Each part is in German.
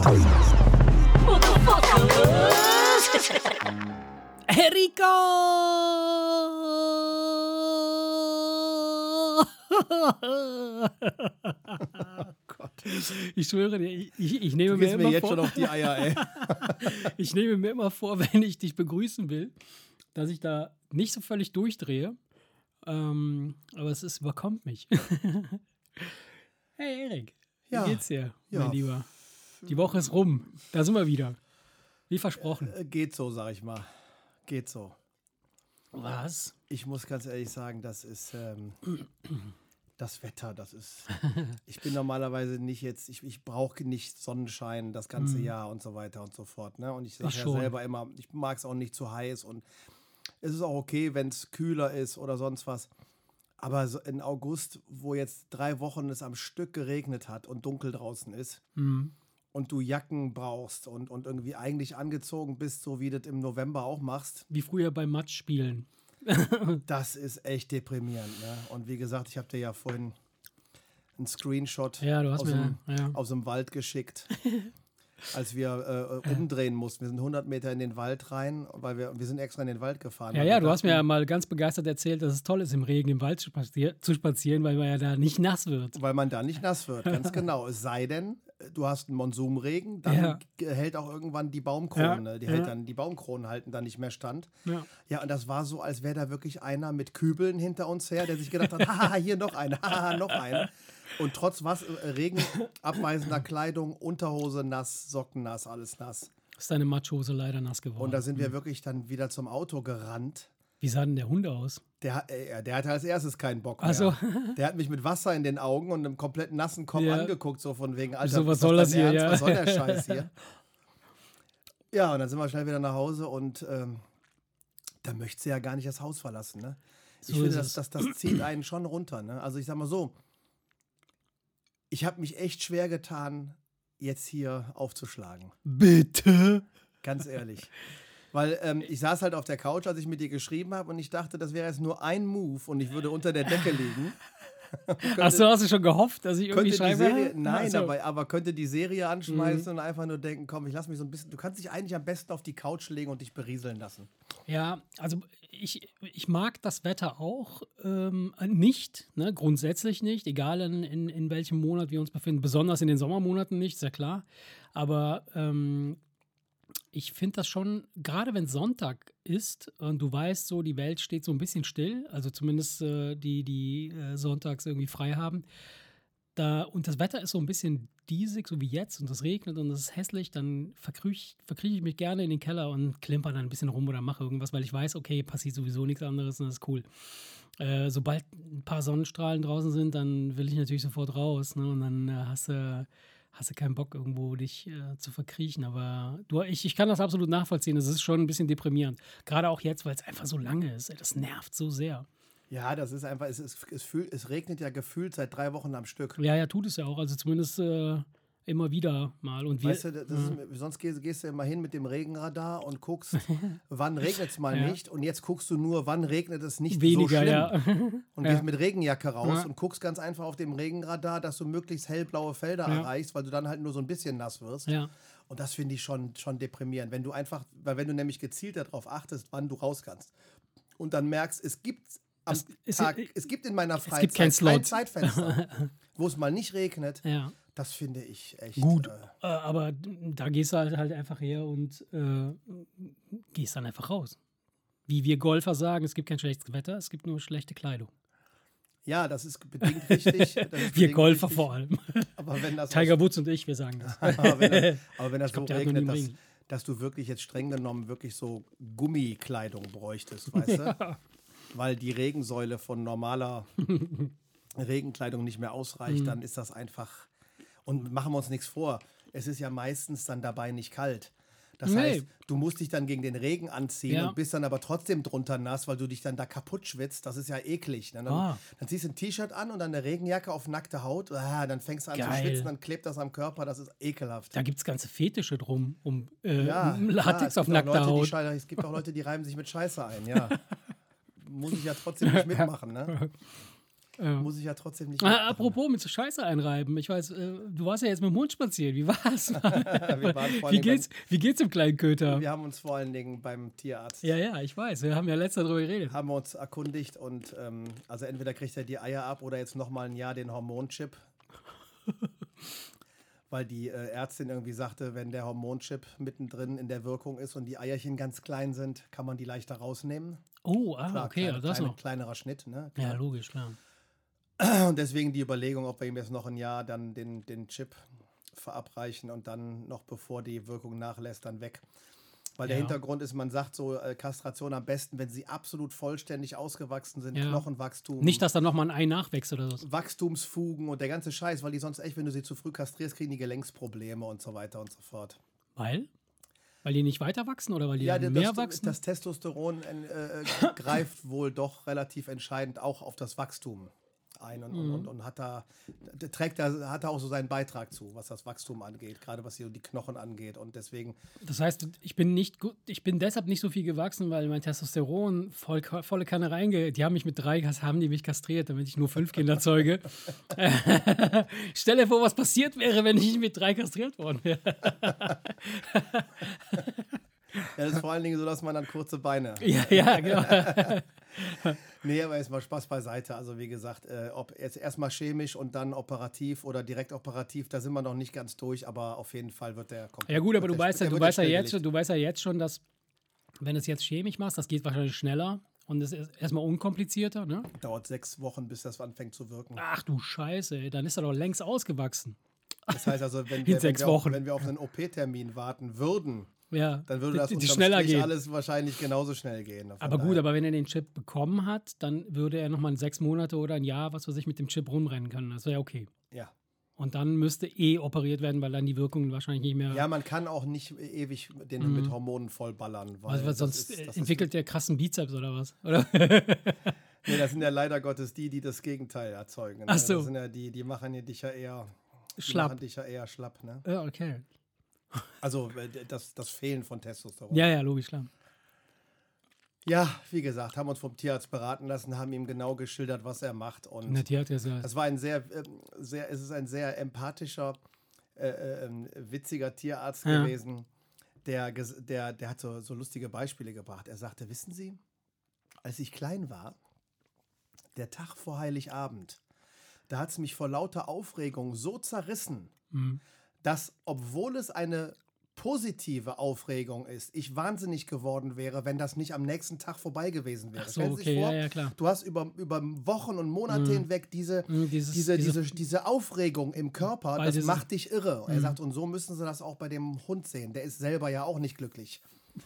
Podcast. Ich schwöre dir, ich, ich, ich nehme Du mir immer mir jetzt vor, schon auf die Eier, ey. ich nehme mir immer vor, wenn ich dich begrüßen will, dass ich da nicht so völlig durchdrehe. Ähm, aber es ist, überkommt mich. hey Erik, Ja. wie geht's dir, Ja. mein Lieber? Die Woche ist rum. Da sind wir wieder. Wie versprochen. Äh, Geht so, sag ich mal. Geht so. Was? Ich muss ganz ehrlich sagen, das ist ähm, das Wetter, das ist. Ich bin normalerweise nicht jetzt, ich, ich brauche nicht Sonnenschein das ganze Jahr und so weiter und so fort. Ne? Und ich sage ja schon. selber immer, ich mag es auch nicht zu heiß und es ist auch okay, wenn es kühler ist oder sonst was. Aber so in August, wo jetzt drei Wochen es am Stück geregnet hat und dunkel draußen ist Hm. Und du Jacken brauchst und, und irgendwie eigentlich angezogen bist, so wie du das im November auch machst, Wie früher beim Matsch spielen. das ist echt deprimierend. Ne? Und wie gesagt, ich habe dir ja vorhin einen Screenshot Ja, aus, mir. dem, Ja. aus dem Wald geschickt, als wir äh, umdrehen mussten. Wir sind 100 Meter in den Wald rein, weil wir, wir sind extra in den Wald gefahren. Ja, ja, du hast mir ja mal ganz begeistert erzählt, dass es toll ist, im Regen im Wald zu spazieren, weil man ja da nicht nass wird. Weil man da nicht nass wird, ganz genau. Es sei denn, du hast einen Monsumregen, dann Ja. hält auch irgendwann die Baumkrone. Ja, Die, ja. hält dann, die Baumkronen halten dann nicht mehr stand. Ja. Ja, und das war so, als wäre da wirklich einer mit Kübeln hinter uns her, der sich gedacht hat, haha, hier noch einer, haha, noch einer. Und trotz was, äh, Regen, abweisender Kleidung, Unterhose nass, Socken nass, alles nass. Ist deine Matschhose leider nass geworden. Und da sind wir wirklich dann wieder zum Auto gerannt. Wie sah denn der Hund aus? Der, hat- äh, der hatte als erstes keinen Bock mehr. Ach so. Der hat mich mit Wasser in den Augen und einem komplett nassen Kopf Ja. angeguckt, so von wegen, Alter, So, was soll das hier, Ernst? ja? Was soll der Scheiß hier? Ja, und dann sind wir schnell wieder nach Hause und ähm, da möchte sie ja gar nicht das Haus verlassen. Ne? Ich So finde, ist das, das, das zieht einen schon runter. Ne? Also ich sag mal so, ich habe mich echt schwer getan, jetzt hier aufzuschlagen. Bitte? Ganz ehrlich. Weil ähm, ich saß halt auf der Couch, als ich mit dir geschrieben habe und ich dachte, das wäre jetzt nur ein Move und ich würde unter der Decke liegen. Achso, hast du schon gehofft, dass ich irgendwie schreibe? Serie, nein, so. aber, aber könnte die Serie anschmeißen Mhm. und einfach nur denken, komm, ich lass mich so ein bisschen, du kannst dich eigentlich am besten auf die Couch legen und dich berieseln lassen. Ja, also ich, ich mag das Wetter auch ähm, nicht, ne, grundsätzlich nicht, egal in, in, in welchem Monat wir uns befinden, besonders in den Sommermonaten nicht, ist ja klar. Aber ähm, ich finde das schon, gerade wenn Sonntag ist und du weißt, so die Welt steht so ein bisschen still, also zumindest äh, die, die äh, sonntags irgendwie frei haben, da, und das Wetter ist so ein bisschen diesig, so wie jetzt, und es regnet und es ist hässlich, dann verkrieche verkriech ich mich gerne in den Keller und klimper dann ein bisschen rum oder mache irgendwas, weil ich weiß, okay, passiert sowieso nichts anderes und das ist cool. Äh, sobald ein paar Sonnenstrahlen draußen sind, dann will ich natürlich sofort raus, ne? Und dann äh, hast du hast du keinen Bock, irgendwo dich äh, zu verkriechen. Aber du, ich, ich kann das absolut nachvollziehen. Es ist schon ein bisschen deprimierend. Gerade auch jetzt, weil es einfach so lange ist. Das nervt so sehr. Ja, das ist einfach, es, es, es, fühl, es regnet ja gefühlt seit drei Wochen am Stück. Ja, ja, tut es ja auch. Also zumindest äh, immer wieder mal. Und wir, Weißt du, ist, sonst gehst, gehst du immer hin mit dem Regenradar und guckst, wann regnet es mal Ja. nicht. Und jetzt guckst du nur, wann regnet es nicht so weniger, schlimm. ja. Und Ja. gehst mit Regenjacke raus und guckst ganz einfach auf dem Regenradar, dass du möglichst hellblaue Felder erreichst, weil du dann halt nur so ein bisschen nass wirst. Und das finde ich schon, schon deprimierend. Wenn du einfach, weil wenn du nämlich gezielt darauf achtest, wann du raus kannst und dann merkst, es gibt am Es Tag, es gibt in meiner Freizeit keinen Slot. Zeitfenster, wo es mal nicht regnet. ja. Das finde ich echt Gut, Äh, äh, aber da gehst du halt, halt einfach her und äh, gehst dann einfach raus. Wie wir Golfer sagen, es gibt kein schlechtes Wetter, es gibt nur schlechte Kleidung. ja, das ist bedingt richtig. Ist Wir bedingt Golfer richtig. vor allem. Aber wenn das Tiger Woods und ich, wir sagen das. aber wenn das, aber wenn das glaub, so regnet, dass, dass du wirklich jetzt streng genommen wirklich so Gummikleidung bräuchtest, weißt du? Weil die Regensäule von normaler Regenkleidung nicht mehr Mhm. ausreicht, dann ist das einfach. Und machen wir uns nichts vor, es ist ja meistens dann dabei nicht kalt. Das Nee. heißt, du musst dich dann gegen den Regen anziehen Ja. und bist dann aber trotzdem drunter nass, weil du dich dann da kaputt schwitzt. Das ist ja eklig. Ne? Dann, Ah. dann ziehst du ein T-Shirt an und dann eine Regenjacke auf nackte Haut. Ah, dann fängst du an zu Geil. schwitzen, dann klebt das am Körper. Das ist ekelhaft. Da gibt es ganze Fetische drum, um äh, Ja, Latex klar, auf Leute, die Haut. schei- Es gibt auch Leute, die reiben sich mit Scheiße ein, ja. Muss ich ja trotzdem nicht mitmachen, ne? Ja. muss ich ja trotzdem nicht. Ah, apropos mit so Scheiße einreiben. Ich weiß, äh, du warst ja jetzt mit dem Hund spazieren. Wie war's? Wie, geht's, wie geht's dem kleinen Köter? Wir haben uns vor allen Dingen beim Tierarzt Ja, ja, ich weiß. Wir haben ja letztes darüber geredet. haben wir uns erkundigt und ähm, also entweder kriegt er die Eier ab oder jetzt noch mal ein Jahr den Hormonchip. Weil die äh, Ärztin irgendwie sagte, wenn der Hormonchip mittendrin in der Wirkung ist und die Eierchen ganz klein sind, kann man die leichter rausnehmen. Oh, ah, Klar, okay, kleine, ja, das kleine, noch. kleinerer Schnitt. Ne? Ja, logisch, klar. Und deswegen die Überlegung, ob wir ihm jetzt noch ein Jahr dann den, den Chip verabreichen und dann noch bevor die Wirkung nachlässt, dann weg. Weil der Ja. Hintergrund ist, man sagt so, äh, Kastration am besten, wenn sie absolut vollständig ausgewachsen sind, Ja. Knochenwachstum. Nicht, dass da nochmal ein Ei nachwächst oder so. Wachstumsfugen und der ganze Scheiß, weil die sonst echt, wenn du sie zu früh kastrierst, kriegen die Gelenksprobleme und so weiter und so fort. Weil? Weil die nicht weiter wachsen oder weil die Ja, das, mehr wachsen? das Testosteron äh, äh, greift wohl doch relativ entscheidend auch auf das Wachstum ein und, Mhm. und, und, hat da trägt da hat da auch so seinen Beitrag zu, was das Wachstum angeht, gerade was hier die Knochen angeht und deswegen Das heißt, ich bin nicht gut, ich bin deshalb nicht so viel gewachsen, weil mein Testosteron voll, volle Kanne reinge. Die haben mich mit drei, haben die mich kastriert, damit ich nur fünf Kinder zeuge. Stell dir vor, was passiert wäre, wenn ich mit drei kastriert worden wäre. ja, das ist vor allen Dingen so, dass man dann kurze Beine. ja, ja, genau. Nee, aber jetzt mal Spaß beiseite. Also wie gesagt, äh, ob jetzt erstmal chemisch und dann operativ oder direkt operativ, da sind wir noch nicht ganz durch, aber auf jeden Fall wird der komplett. Ja gut, aber du weißt ja, du weißt ja jetzt, du weißt ja jetzt schon, dass wenn du es jetzt chemisch machst, das geht wahrscheinlich schneller und es ist erstmal unkomplizierter, ne? Dauert sechs Wochen, bis das anfängt zu wirken. Ach du Scheiße, ey, dann ist er doch längst ausgewachsen. Das heißt also, wenn wir, wenn wir, auf, wenn wir auf einen OP-termin warten würden, Ja, dann würde die- das die unterm schneller gehen. alles wahrscheinlich genauso schnell gehen. Aber gut, aber wenn er den Chip bekommen hat, dann würde er nochmal sechs Monate oder ein Jahr, was weiß ich, mit dem Chip rumrennen können. Das wäre okay. Ja. Und dann müsste eh operiert werden, weil dann die Wirkung wahrscheinlich nicht mehr. ja, man kann auch nicht ewig den mit Hormonen vollballern. Weil also, sonst ist- entwickelt der krassen Bizeps oder was? Oder? Nee, das sind ja leider Gottes die, die das Gegenteil erzeugen. Ne? Ach so. Das sind ja die, die machen ja dich ja eher die Schlapp. machen dich ja eher schlapp, ne? ja, okay. Also äh, das, das Fehlen von Testosteron. Ja, ja, logisch, klar. Ja, wie gesagt, haben uns vom Tierarzt beraten lassen, haben ihm genau geschildert, was er macht. Und der Tierarzt gesagt, das war ein sehr, ähm, sehr, es ist ein sehr empathischer, äh, äh, ähm, witziger Tierarzt Ja. gewesen. Der, der, der hat so, so lustige Beispiele gebracht. Er sagte, wissen Sie, als ich klein war, der Tag vor Heiligabend, da hat es mich vor lauter Aufregung so zerrissen, Mhm. Dass, obwohl es eine positive Aufregung ist, ich wahnsinnig geworden wäre, wenn das nicht am nächsten Tag vorbei gewesen wäre. Ach so, okay, vor, ja, ja, klar. Du hast über, über Wochen und Monate hinweg diese, Mhm, dieses- diese, diese- diese, Aufregung im Körper, das dieses- macht dich irre. Mhm. Er sagt, und so müssen sie das auch bei dem Hund sehen. Der ist selber ja auch nicht glücklich.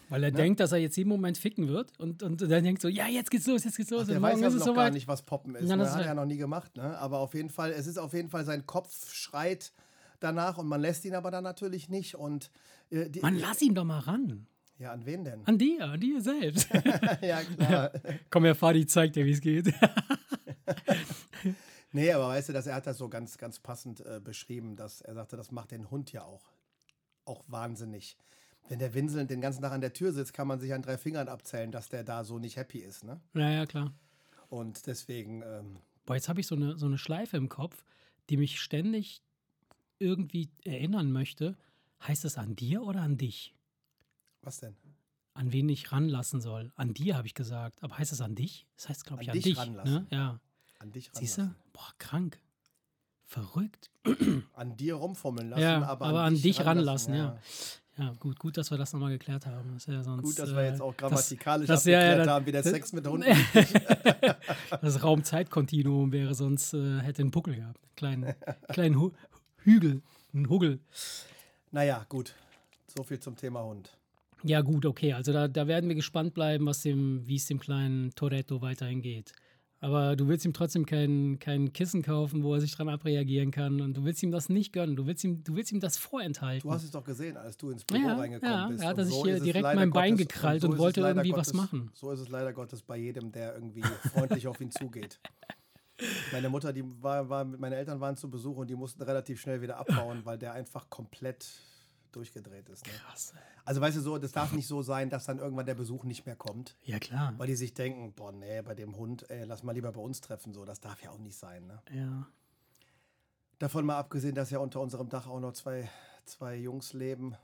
Weil er denkt, dass er jetzt jeden Moment ficken wird und, und dann denkt so, ja, jetzt geht's los, jetzt geht's los. Ach, der und weiß ist noch es gar nicht, was Poppen ist. Ja, ne? das Hat er ja noch nie gemacht. Ne? Aber auf jeden Fall, es ist auf jeden Fall, sein Kopf schreit danach und man lässt ihn aber dann natürlich nicht. Und äh, die, Mann, lass ihn doch mal ran. ja, an wen denn? An dir, an dir selbst. ja, klar. Komm her, Fadi, zeig dir, wie es geht. Nee, aber weißt du, dass er hat das so ganz, ganz passend äh, beschrieben, dass er sagte, das macht den Hund ja auch, auch wahnsinnig. Wenn der winselnd den ganzen Tag an der Tür sitzt, kann man sich an drei Fingern abzählen, dass der da so nicht happy ist. Ne? ja, ja, klar. Und deswegen, ähm, Boah, jetzt habe ich so eine, so eine Schleife im Kopf, die mich ständig irgendwie erinnern möchte. Heißt es an dir oder an dich? was denn? An wen ich ranlassen soll? An dir, habe ich gesagt. Aber heißt es an dich? Das heißt, glaube ich, An an, dich dich. ranlassen. Ne? Ja. An dich Siehst du? ranlassen. Boah, krank. Verrückt. An dir rumfummeln lassen, Ja, aber, aber an dich ranlassen, ja. Ja, gut, gut, dass wir das nochmal geklärt haben. Das ja sonst, Gut, dass wir jetzt äh, auch das- grammatikalisch das- ja, abgeklärt ja, das- haben, wie der das- Sex mit Hunden das Raumzeitkontinuum wäre sonst, äh, hätte einen Buckel gehabt. Einen kleinen, kleinen Hu Hügel, einen Huggel. Naja, gut. So viel zum Thema Hund. Ja, gut, okay. Also da, da werden wir gespannt bleiben, was dem, wie es dem kleinen Toretto weiterhin geht. Aber du willst ihm trotzdem kein, kein Kissen kaufen, wo er sich dran abreagieren kann. Und du willst ihm das nicht gönnen. Du willst ihm, du willst ihm das vorenthalten. Du hast es doch gesehen, als du ins Büro Ja, reingekommen ja, bist. er hat Und sich so hier direkt mein Bein Gottes- gekrallt so und ist es wollte irgendwie was Gottes, machen. So ist es leider Gottes bei jedem, der irgendwie freundlich auf ihn zugeht. Meine Mutter, die war, war, meine Eltern waren zu Besuch und die mussten relativ schnell wieder abbauen, weil der einfach komplett durchgedreht ist. Ne? Krass. Also weißt du so, das darf nicht so sein, dass dann irgendwann der Besuch nicht mehr kommt. Ja, klar. Weil die sich denken, boah, nee, bei dem Hund, ey, lass mal lieber bei uns treffen. So, das darf ja auch nicht sein. Ne? Ja. Davon mal abgesehen, dass ja unter unserem Dach auch noch zwei, zwei Jungs leben.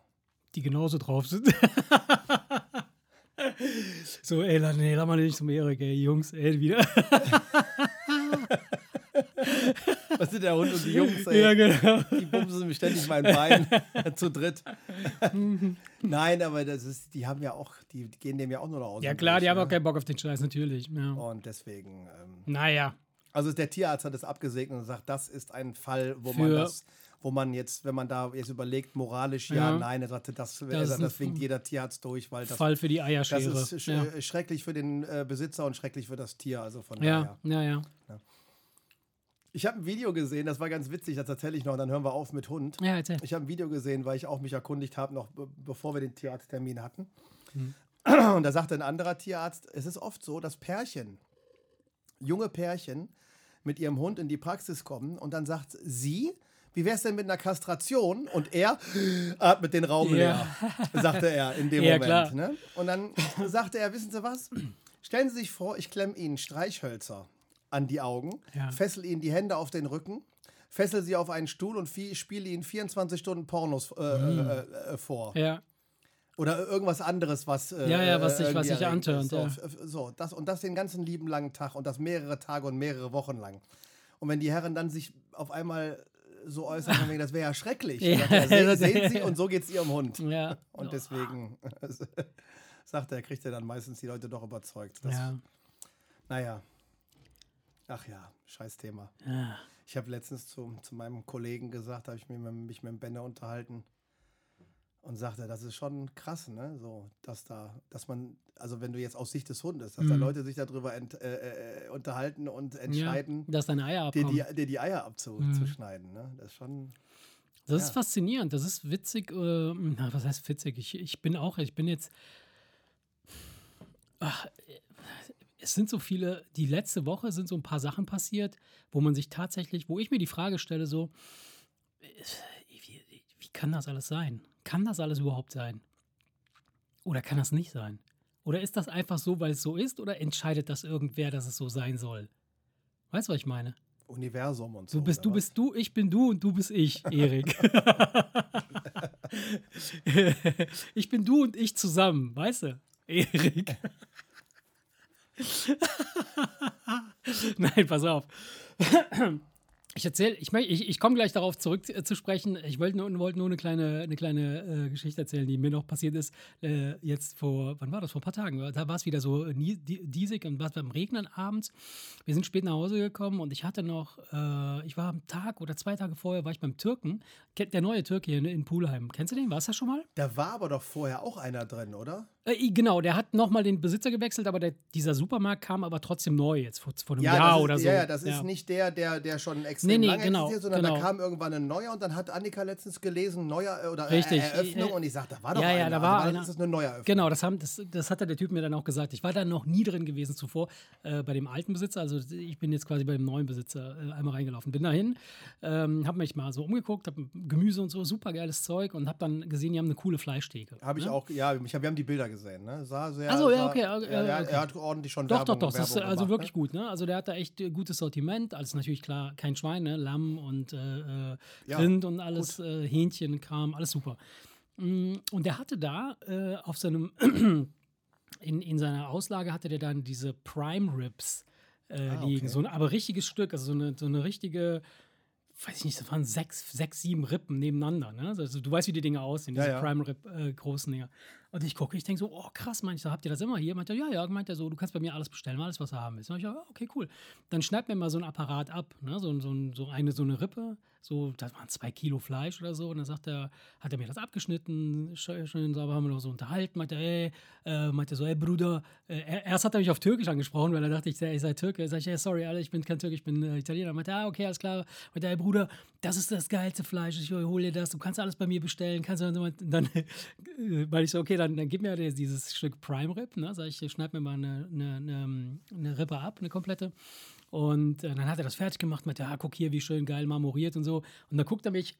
Die genauso drauf sind. so, ey, nee, lass mal nicht zum Erik, ey, Jungs, ey, wieder. Sind der Hund und die Jungs, ey? ja, genau. Die bumsen mir ständig mein Bein zu dritt. Nein, aber das ist, die haben ja auch, die gehen dem ja auch nur noch aus. Ja, klar, die Weg, haben ne? auch keinen Bock auf den Scheiß, natürlich. Ja. Und deswegen, ähm, Naja. also der Tierarzt hat es abgesegnet und sagt, das ist ein Fall, wo Für- man das, wo man jetzt, wenn man da jetzt überlegt, moralisch ja, Ja. nein, er sagte, das, Das das, das, winkt jeder Tierarzt durch, weil das, Fall für die das Eierschere. ist sch ja. äh, schrecklich für den äh, Besitzer und schrecklich für das Tier. Also von ja, daher. ja, ja. Ich habe ein Video gesehen, das war ganz witzig, das erzähle ich noch, dann hören wir auf mit Hund. Ja, erzähl. Ich habe ein Video gesehen, weil ich auch mich erkundigt habe, noch be bevor wir den Tierarzttermin hatten. Mhm. Und da sagte ein anderer Tierarzt, es ist oft so, dass Pärchen, junge Pärchen, mit ihrem Hund in die Praxis kommen und dann sagt sie, wie wäre es denn mit einer Kastration? Und er atmet den Raum Ja. leer, sagte er in dem Ja, Moment. Ne? Und dann sagte er, wissen Sie was? Stellen Sie sich vor, ich klemme Ihnen Streichhölzer an die Augen, Ja. fessel Ihnen die Hände auf den Rücken, fessel Sie auf einen Stuhl und spiele Ihnen 24 Stunden Pornos äh, äh, äh, vor. Ja, Oder irgendwas anderes, was. Äh, Ja, ja, was sich- was irgendwie sich antörnt. So, ja. so, das, und das den ganzen lieben langen Tag und das mehrere Tage und mehrere Wochen lang. Und wenn die Herren dann sich auf einmal so äußern, wegen, das wäre ja schrecklich. Ja, Sagt Se, sehen Sie, und so geht es Ihrem Hund. ja. Und deswegen sagt er, kriegt er dann meistens die Leute doch überzeugt. Das, ja. Naja. Ach ja, scheiß Thema. ja. Ich habe letztens zu, zu meinem Kollegen gesagt, habe ich mich mit, mich mit dem Benne unterhalten und sagte, das ist schon krass, ne? So, dass da, dass man, also wenn du jetzt aus Sicht des Hundes, dass da Mhm. Leute sich darüber ent, äh, äh, unterhalten und entscheiden, Ja, dass deine Eier dir, die, dir die Eier Mhm. abzuschneiden. Ne? Das ist schon. Das ist Ja. faszinierend, das ist witzig. Äh, na, was heißt witzig? Ich, ich bin auch, ich bin jetzt. Ach, äh, es sind so viele, die letzte Woche sind so ein paar Sachen passiert, wo man sich tatsächlich, wo ich mir die Frage stelle, so, äh, wie, wie kann das alles sein? Kann das alles überhaupt sein? Oder kann das nicht sein? Oder ist das einfach so, weil es so ist, oder entscheidet das irgendwer, dass es so sein soll? Weißt du, was ich meine? Universum und so. Du bist du bist du, ich bin du und du bist ich, Erik. ich bin du und ich zusammen, weißt du? Erik. Nein, pass auf. Ich erzähle, ich, ich, ich komme gleich darauf zurück äh, zu sprechen. Ich wollte nur, wollte nur eine kleine, eine kleine äh, Geschichte erzählen, die mir noch passiert ist. Äh, jetzt vor, wann war das? Vor ein paar Tagen. Da war es wieder so nie- die- diesig und was beim Regnen abends. Wir sind spät nach Hause gekommen und ich hatte noch, äh, ich war am Tag oder zwei Tage vorher, war ich beim Türken. Der neue Türke hier in, in Pulheim. Kennst du den? Warst du das schon mal? Da war aber doch vorher auch einer drin, oder? Äh, genau, der hat nochmal den Besitzer gewechselt, aber der, dieser Supermarkt kam aber trotzdem neu jetzt vor, vor einem Jahr das ist, oder so. Ja, ja, das ist nicht der, der, der schon extrem Nee, nee, lange genau, existiert, sondern genau. da kam irgendwann ein neuer und dann hat Annika letztens gelesen, neuer äh, oder Richtig, äh, Eröffnung äh, und ich sagte, da war doch ja, ja, einer. da war also einer. Das ist eine Neueröffnung. Genau, das, haben, das, das hat der Typ mir dann auch gesagt. Ich war da noch nie drin gewesen zuvor äh, bei dem alten Besitzer. Also ich bin jetzt quasi bei dem neuen Besitzer äh, einmal reingelaufen. Bin dahin, ähm, habe mich mal so umgeguckt, habe Gemüse und so, super geiles Zeug und habe dann gesehen, die haben eine coole Fleischtheke. Habe ich ne? auch, ja, ich hab, wir haben die Bilder gesehen, ne? Sah sehr. Ach so, ja, sah, okay, äh, ja, er, okay. er hat ordentlich schon Doch, Werbung, doch, doch. Das ist also wirklich ne? gut. Ne? Also der hat da echt äh, gutes Sortiment. Alles natürlich klar, kein Schwein, ne? Lamm und äh, äh, Ja, Rind und alles, äh, Hähnchen, Kram, alles super. Mm, Und der hatte da äh, auf seinem, in, in seiner Auslage hatte der dann diese Prime Ribs äh, Ah, liegen. okay. So ein aber richtiges Stück, also so eine, so eine richtige. Weiß ich nicht, das waren sechs, sechs, sieben Rippen nebeneinander. Ne? Also, du weißt, wie die Dinge aussehen, Ja, diese ja. Prime Rib äh, großen Dinger. Und ich gucke, ich denke so, oh krass, meinte ich, so, habt ihr das immer hier? Meint er, ja, ja, meint er so, du kannst bei mir alles bestellen, alles, was du haben willst. Und ich, ja, okay, cool. Dann schneid mir mal so ein Apparat ab, ne? so, so, so eine, so eine Rippe, so, das waren zwei Kilo Fleisch oder so. Und dann sagt er, hat er mir das abgeschnitten, schön, sauber, haben wir noch so unterhalten. Meinte, ey, äh, meinte so, ey Bruder, äh, er- erst hat er mich auf Türkisch angesprochen, weil er dachte, ich sei, ich sei Türke. Sag ich, ey, sorry, Alter, ich bin kein Türke, ich bin äh, Italiener. Meinte, ah, okay, alles klar. Meinte, ey Bruder, das ist das geilste Fleisch, ich hole dir das, du kannst alles bei mir bestellen. Kannst du dann, äh, weil ich so, okay, dann, dann gib mir dieses Stück Prime Rib, ne? Sag ich, schneid mir mal eine, eine, eine, eine Rippe ab, eine komplette. Und äh, dann hat er das fertig gemacht, meinte, ah, guck hier, wie schön geil marmoriert und so. Und dann guckt er mich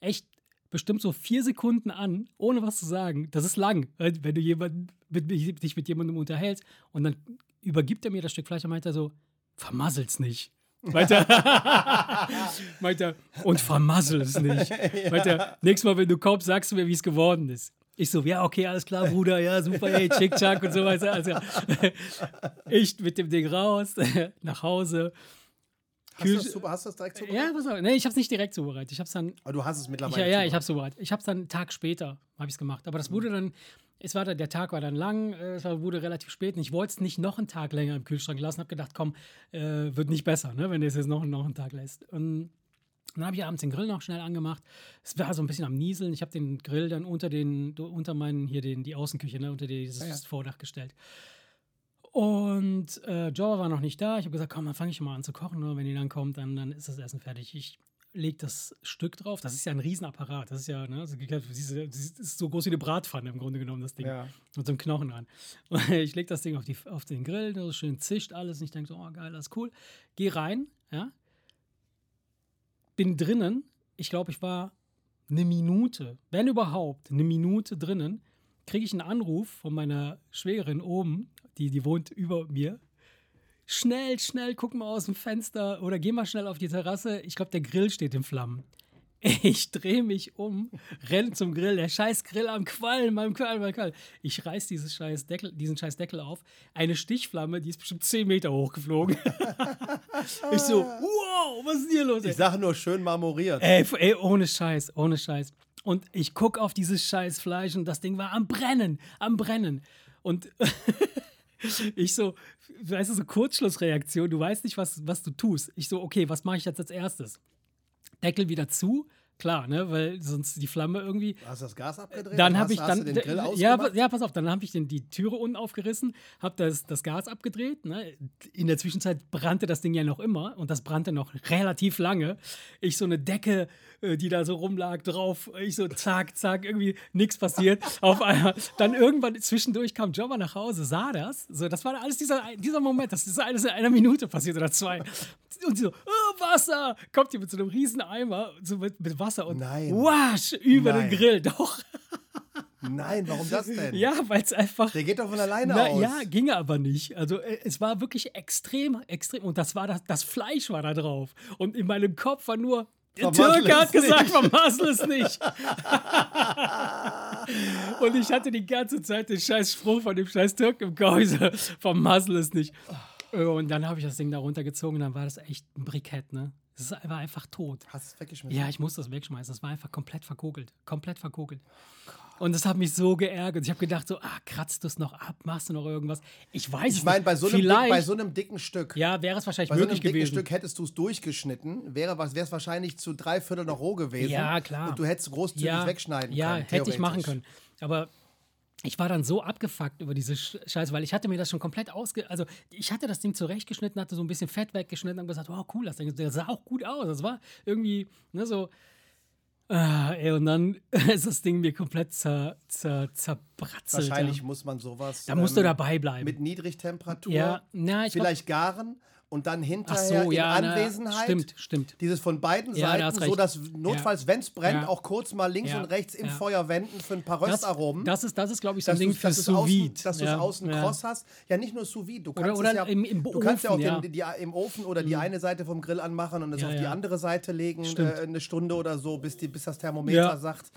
echt bestimmt so vier Sekunden an, ohne was zu sagen. Das ist lang, wenn du jemanden, mit, dich mit jemandem unterhältst und dann übergibt er mir das Stück Fleisch und meint er so, vermassel's nicht. Meint er, meint er, und vermassel es nicht. Meint er, nächstes Mal, wenn du kommst, sagst du mir, wie es geworden ist. Ich so, ja, okay, alles klar, Bruder, ja, super, ey, tschick, tschack und so weiter. Also, ich mit dem Ding raus, nach Hause. Hast du, das, super, hast du das direkt zubereitet? Ja, pass auf. Nee, ich hab's nicht direkt zubereitet. Ich hab's dann. Aber du hast es mittlerweile. Ich, ja, ja, ich hab's zubereitet. Ich hab's dann einen Tag später, habe ich's gemacht. Aber das wurde dann, es war der Tag war dann lang, äh, es wurde relativ spät und ich wollte es nicht noch einen Tag länger im Kühlschrank lassen. Habe gedacht, komm, äh, wird nicht besser, ne, wenn du es jetzt noch, noch einen Tag lässt. Und dann habe ich abends den Grill noch schnell angemacht. Es war so ein bisschen am Nieseln. Ich habe den Grill dann unter den, unter meinen, hier den, die Außenküche, ne, unter dieses Ah, ja. Vordach gestellt. Und äh, Joa war noch nicht da. Ich habe gesagt, komm, dann fange ich mal an zu kochen. Nur wenn die dann kommt, dann, dann ist das Essen fertig. Ich lege das Stück drauf. Das ist ja ein Riesenapparat. Das ist ja, ne, so, diese- das ist so groß wie eine Bratpfanne im Grunde genommen, das Ding. Ja. Mit so einem Knochen dran. Und ich lege das Ding auf, die, auf den Grill, so schön zischt alles. Und ich denke so, oh geil, das ist cool. Geh rein, ja. Bin drinnen. Ich glaube, ich war eine Minute, wenn überhaupt, eine Minute drinnen. Kriege ich einen Anruf von meiner Schwägerin oben, die, die wohnt über mir. Schnell, schnell, guck mal aus dem Fenster oder geh mal schnell auf die Terrasse. Ich glaube, der Grill steht in Flammen. Ich drehe mich um, renne zum Grill, der scheiß Grill am Quallen, beim Quallen, beim Quallen. Ich reiß dieses scheiß Deckel, diesen scheiß Deckel auf. Eine Stichflamme, die ist bestimmt 10 Meter hochgeflogen. ich so, wow, was ist denn hier los? ey? Ich sage nur schön marmoriert. Ey, ey, ohne Scheiß, ohne Scheiß. Und ich gucke auf dieses scheiß Fleisch und das Ding war am Brennen, am Brennen. Und ich so, weißt du, so Kurzschlussreaktion, du weißt nicht, was, was du tust. Ich so, okay, was mache ich jetzt als erstes? Deckel wieder zu, klar, ne, weil sonst die Flamme irgendwie. Hast du das Gas abgedreht? Dann habe ich dann du den Grill ja, ja, pass auf, dann habe ich den, die Türe unten aufgerissen, habe das, das Gas abgedreht. Ne? In der Zwischenzeit brannte das Ding ja noch immer und das brannte noch relativ lange. Ich so eine Decke, äh, die da so rumlag, drauf. Ich so zack, zack, irgendwie nichts passiert. Auf einmal, dann irgendwann zwischendurch kam Jobber nach Hause, sah das. So, das war alles dieser, dieser Moment, das ist alles in einer Minute passiert oder zwei. Und sie so, oh, Wasser! Kommt die mit so einem riesen Eimer, so mit, mit Wasser und Nein. wasch über Nein. den Grill. Doch. Nein, warum das denn? Ja, weil es einfach. Der geht doch von alleine Na, aus. ja, ginge aber nicht. Also äh, es war wirklich extrem, extrem. Und das war das, das Fleisch war da drauf. Und in meinem Kopf war nur. Der Türke hat es gesagt, vermassel es nicht. und ich hatte die ganze Zeit den scheiß Spruch von dem scheiß Türken im so, vermassel es nicht. Und dann habe ich das Ding da runtergezogen und dann war das echt ein Brikett, ne? Es war einfach tot. Hast du es weggeschmissen? Ja, ich musste das wegschmeißen. Das war einfach komplett verkogelt. Komplett verkogelt. Und das hat mich so geärgert. Ich habe gedacht, so, ah, kratzt du es noch ab, machst du noch irgendwas? Ich weiß es Ich meine, nicht. bei, so einem dick, Vielleicht, bei so einem dicken Stück, ja, wäre es wahrscheinlich bei so einem möglich dicken gewesen. Stück hättest du es durchgeschnitten, wäre es wahrscheinlich zu drei Viertel noch roh gewesen. Ja, klar. Und du hättest großzügig ja, wegschneiden ja, können. hätte ich machen können. Aber ich war dann so abgefuckt über diese Sch- Scheiße, weil ich hatte mir das schon komplett ausge... Also ich hatte das Ding zurechtgeschnitten, hatte so ein bisschen Fett weggeschnitten und gesagt, wow, cool, das Ding das sah auch gut aus. Das war irgendwie, ne, so... Ah, ey, und dann ist das Ding mir komplett zer, zer, zerbratzelt. Wahrscheinlich ja. muss man sowas. Da musst du ähm, dabei bleiben. Mit Niedrigtemperatur. Ja, na, ich glaub- vielleicht garen und dann hinterher so, ja, in na, Anwesenheit. stimmt, stimmt. Dieses von beiden Ja, da Seiten, so recht. dass notfalls, wenn es brennt, Ja. auch kurz mal links Ja. und rechts im Ja. Feuer wenden für ein paar Das, Röstaromen. das ist, das ist glaube ich, so ein Ding für Sous Vide. dass du es ja, außen ja. kross hast. Ja, nicht nur Sous Vide. Du kannst oder es ja, im- im du kannst ja auch Ofen, ja. Den, die, im Ofen oder die eine Seite vom Grill anmachen und es Ja, auf die ja. andere Seite legen, äh, eine Stunde oder so, bis, die, bis das Thermometer Ja. sagt,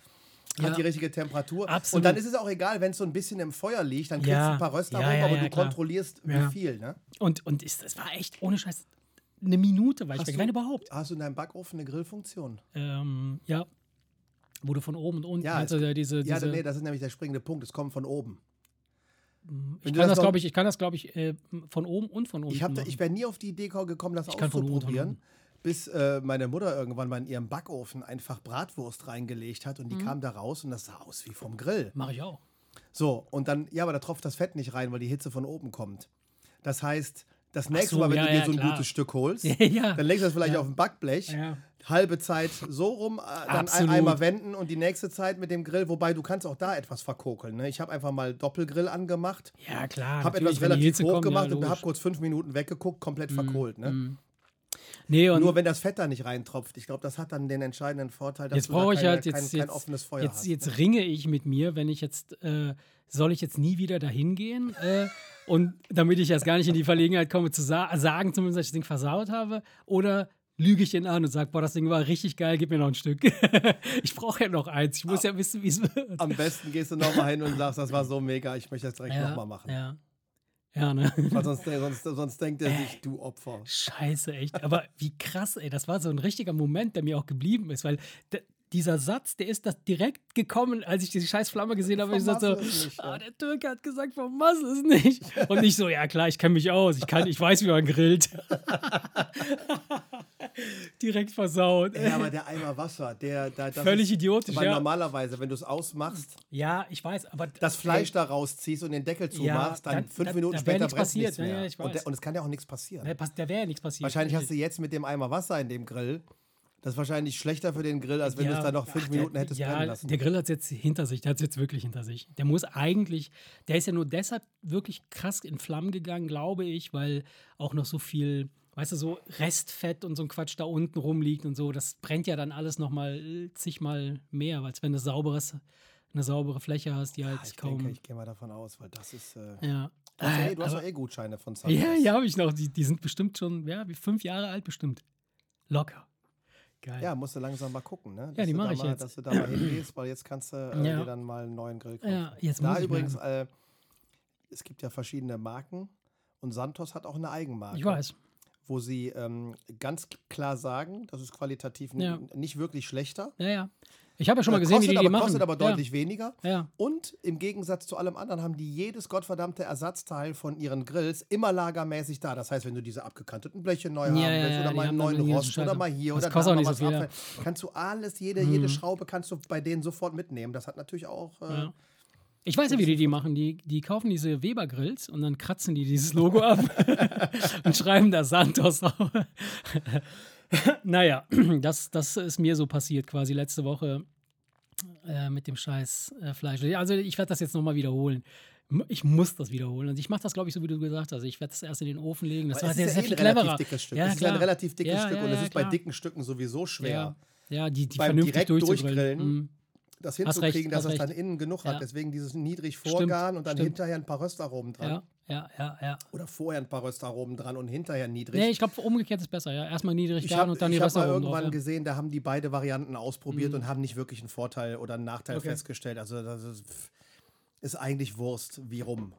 Ja. hat die richtige Temperatur. Absolut. Und dann ist es auch egal, wenn es so ein bisschen im Feuer liegt, dann kriegst Ja. du ein paar Röstaromen, Ja, ja, aber du klar. kontrollierst, wie viel. Ne? Und, und ist, war echt, ohne Scheiß, eine Minute war ich weg, wenn überhaupt. Hast du in deinem Backofen eine Grillfunktion? Ähm, ja. Wo du von oben und unten, Ja, also es- ja, diese, Ja, diese nee, das ist nämlich der springende Punkt. Es kommt von oben. ich wenn du kann das glaube ich, ich kann das, glaube ich, äh, von oben und von unten Ich, hab da, machen. ich wäre nie auf die Idee gekommen, das Ich kann von oben und von auszuprobieren. Bis äh, meine Mutter irgendwann mal in ihrem Backofen einfach Bratwurst reingelegt hat Mhm. und die kam da raus und das sah aus wie vom Grill. Mache ich auch. So, und dann, ja, aber da tropft das Fett nicht rein, weil die Hitze von oben kommt. Das heißt, das nächste so, Mal, wenn ja, du dir ja, so ein klar. gutes Stück holst, Ja. dann legst du das vielleicht auf ein Backblech, halbe Zeit so rum, äh, dann ein, einmal wenden und die nächste Zeit mit dem Grill, wobei du kannst auch da etwas verkokeln. Ne? Ich habe einfach mal Doppelgrill angemacht, Ja, klar. habe etwas relativ hoch kommt, gemacht und habe. Mhm. kurz fünf Minuten weggeguckt, komplett verkohlt. Ne? Nee, und Nur wenn das Fett da nicht reintropft. Ich glaube, das hat dann den entscheidenden Vorteil, dass jetzt du da brauche ich halt jetzt, kein, kein jetzt, offenes Feuer jetzt, hast. ne? jetzt ringe ich mit mir, wenn ich jetzt, äh, soll ich jetzt nie wieder dahin gehen? Äh, und damit ich jetzt gar nicht in die Verlegenheit komme, zu sa sagen zumindest, dass ich das Ding versaut habe, oder lüge ich ihn an und sage, boah, das Ding war richtig geil, gib mir noch ein Stück. ich brauche ja noch eins, ich muss ja wissen, wie es wird. Am besten gehst du nochmal hin und sagst, das war so mega, ich möchte das direkt ja, nochmal machen. Ja. Ja, ne? Weil sonst, sonst, sonst denkt er sich, du Opfer. Scheiße, echt. Aber wie krass, ey. Das war so ein richtiger Moment, der mir auch geblieben ist, weil dieser Satz, der ist das direkt gekommen, als ich diese scheiß Flamme gesehen habe. Ich gesagt so, nicht, ja. ah, der Türke hat gesagt, vermass es nicht. Und nicht so, ja klar, ich kenne mich aus. Ich, kann, ich weiß, wie man grillt. direkt versaut. Ja, aber der Eimer Wasser, der, der Völlig ist, idiotisch, Weil ja. normalerweise, wenn du es ausmachst, Ja, ich weiß, aber das Fleisch da rausziehst und den Deckel zumachst, dann, dann- fünf Minuten da später nichts brennt passiert. nichts mehr. Ja, ja, ich und, und es kann ja auch nichts passieren. Da, da wäre ja nichts passiert. Wahrscheinlich hast du jetzt mit dem Eimer Wasser in dem Grill, das ist wahrscheinlich schlechter für den Grill, als wenn du es da noch fünf ach, Minuten der, hättest ja, brennen lassen. Der Grill hat es jetzt hinter sich, der hat es jetzt wirklich hinter sich. Der muss eigentlich, der ist ja nur deshalb wirklich krass in Flammen gegangen, glaube ich, weil auch noch so viel, weißt du, so Restfett und so ein Quatsch da unten rumliegt und so. Das brennt ja dann alles nochmal zigmal mehr, als wenn du sauberes, eine saubere Fläche hast, die halt ich kaum. denke, ich gehe mal davon aus, weil das ist. Äh, ja. du hast, ja, eh- du hast doch eh Gutscheine von Santos. ja, ja, habe ich noch. Die, die sind bestimmt schon, ja, wie fünf Jahre alt bestimmt. Locker. Geil. Ja, musst du langsam mal gucken, ne? Ja, die du da mach ich mal, jetzt. Dass du da mal hingehst, weil jetzt kannst du äh, Ja. dir dann mal einen neuen Grill kaufen. Ja, jetzt da muss ich übrigens, mal- äh, es gibt ja verschiedene Marken und Santos hat auch eine Eigenmarke. Ich weiß. Wo sie ähm, ganz klar sagen, das ist qualitativ Ja. nicht wirklich schlechter. Ja, ja. Ich habe ja schon mal Äh, gesehen, kostet wie die aber, die machen. Kostet aber ja. deutlich weniger. Ja. Und im Gegensatz zu allem anderen haben die jedes gottverdammte Ersatzteil von ihren Grills immer lagermäßig da. Das heißt, wenn du diese abgekanteten Bleche neu haben Ja, ja, willst ja, oder mal einen haben neuen Rost oder mal hier Das oder kostet da auch mal nicht so was viel, ja. abfällt, kannst du alles, jede, jede Schraube kannst du bei denen sofort mitnehmen. Das hat natürlich auch. Äh, Ja. Ich weiß ja, wie die die machen. Die, die kaufen diese Weber-Grills und dann kratzen die dieses Logo ab und schreiben da Santos auf. naja, das, das ist mir so passiert quasi letzte Woche äh, mit dem scheiß äh, Fleisch. Also ich werde das jetzt nochmal wiederholen. Ich muss das wiederholen. Und ich mache das, glaube ich, so wie du gesagt hast. Ich werde das erst in den Ofen legen. Das war sehr, ist sehr ja eh viel ein relativ cleverer. dickes Stück. Ja, es ist ja ein klar. relativ dickes Ja, Stück ja, und es ja, ist bei klar. dicken Stücken sowieso schwer. Ja, ja die, die Beim vernünftig direkt durchgrillen, Mhm. Das hinzukriegen, recht, dass es dann recht. innen genug Ja. hat. Deswegen dieses niedrig Stimmt, vorgaren und dann stimmt. hinterher ein paar Röstaromen dran. Ja, ja, ja. Oder vorher ein paar Röstaromen dran und hinterher niedrig. Nee, ich glaube, umgekehrt ist besser, ja. Erstmal niedrig Ich garen habe und dann die hab mal Röstaromen irgendwann drauf. Ja. Mhm. gesehen, da haben die beide Varianten ausprobiert und haben nicht wirklich einen Vorteil oder einen Nachteil Okay. festgestellt. Also das ist, ist eigentlich Wurst, wie rum.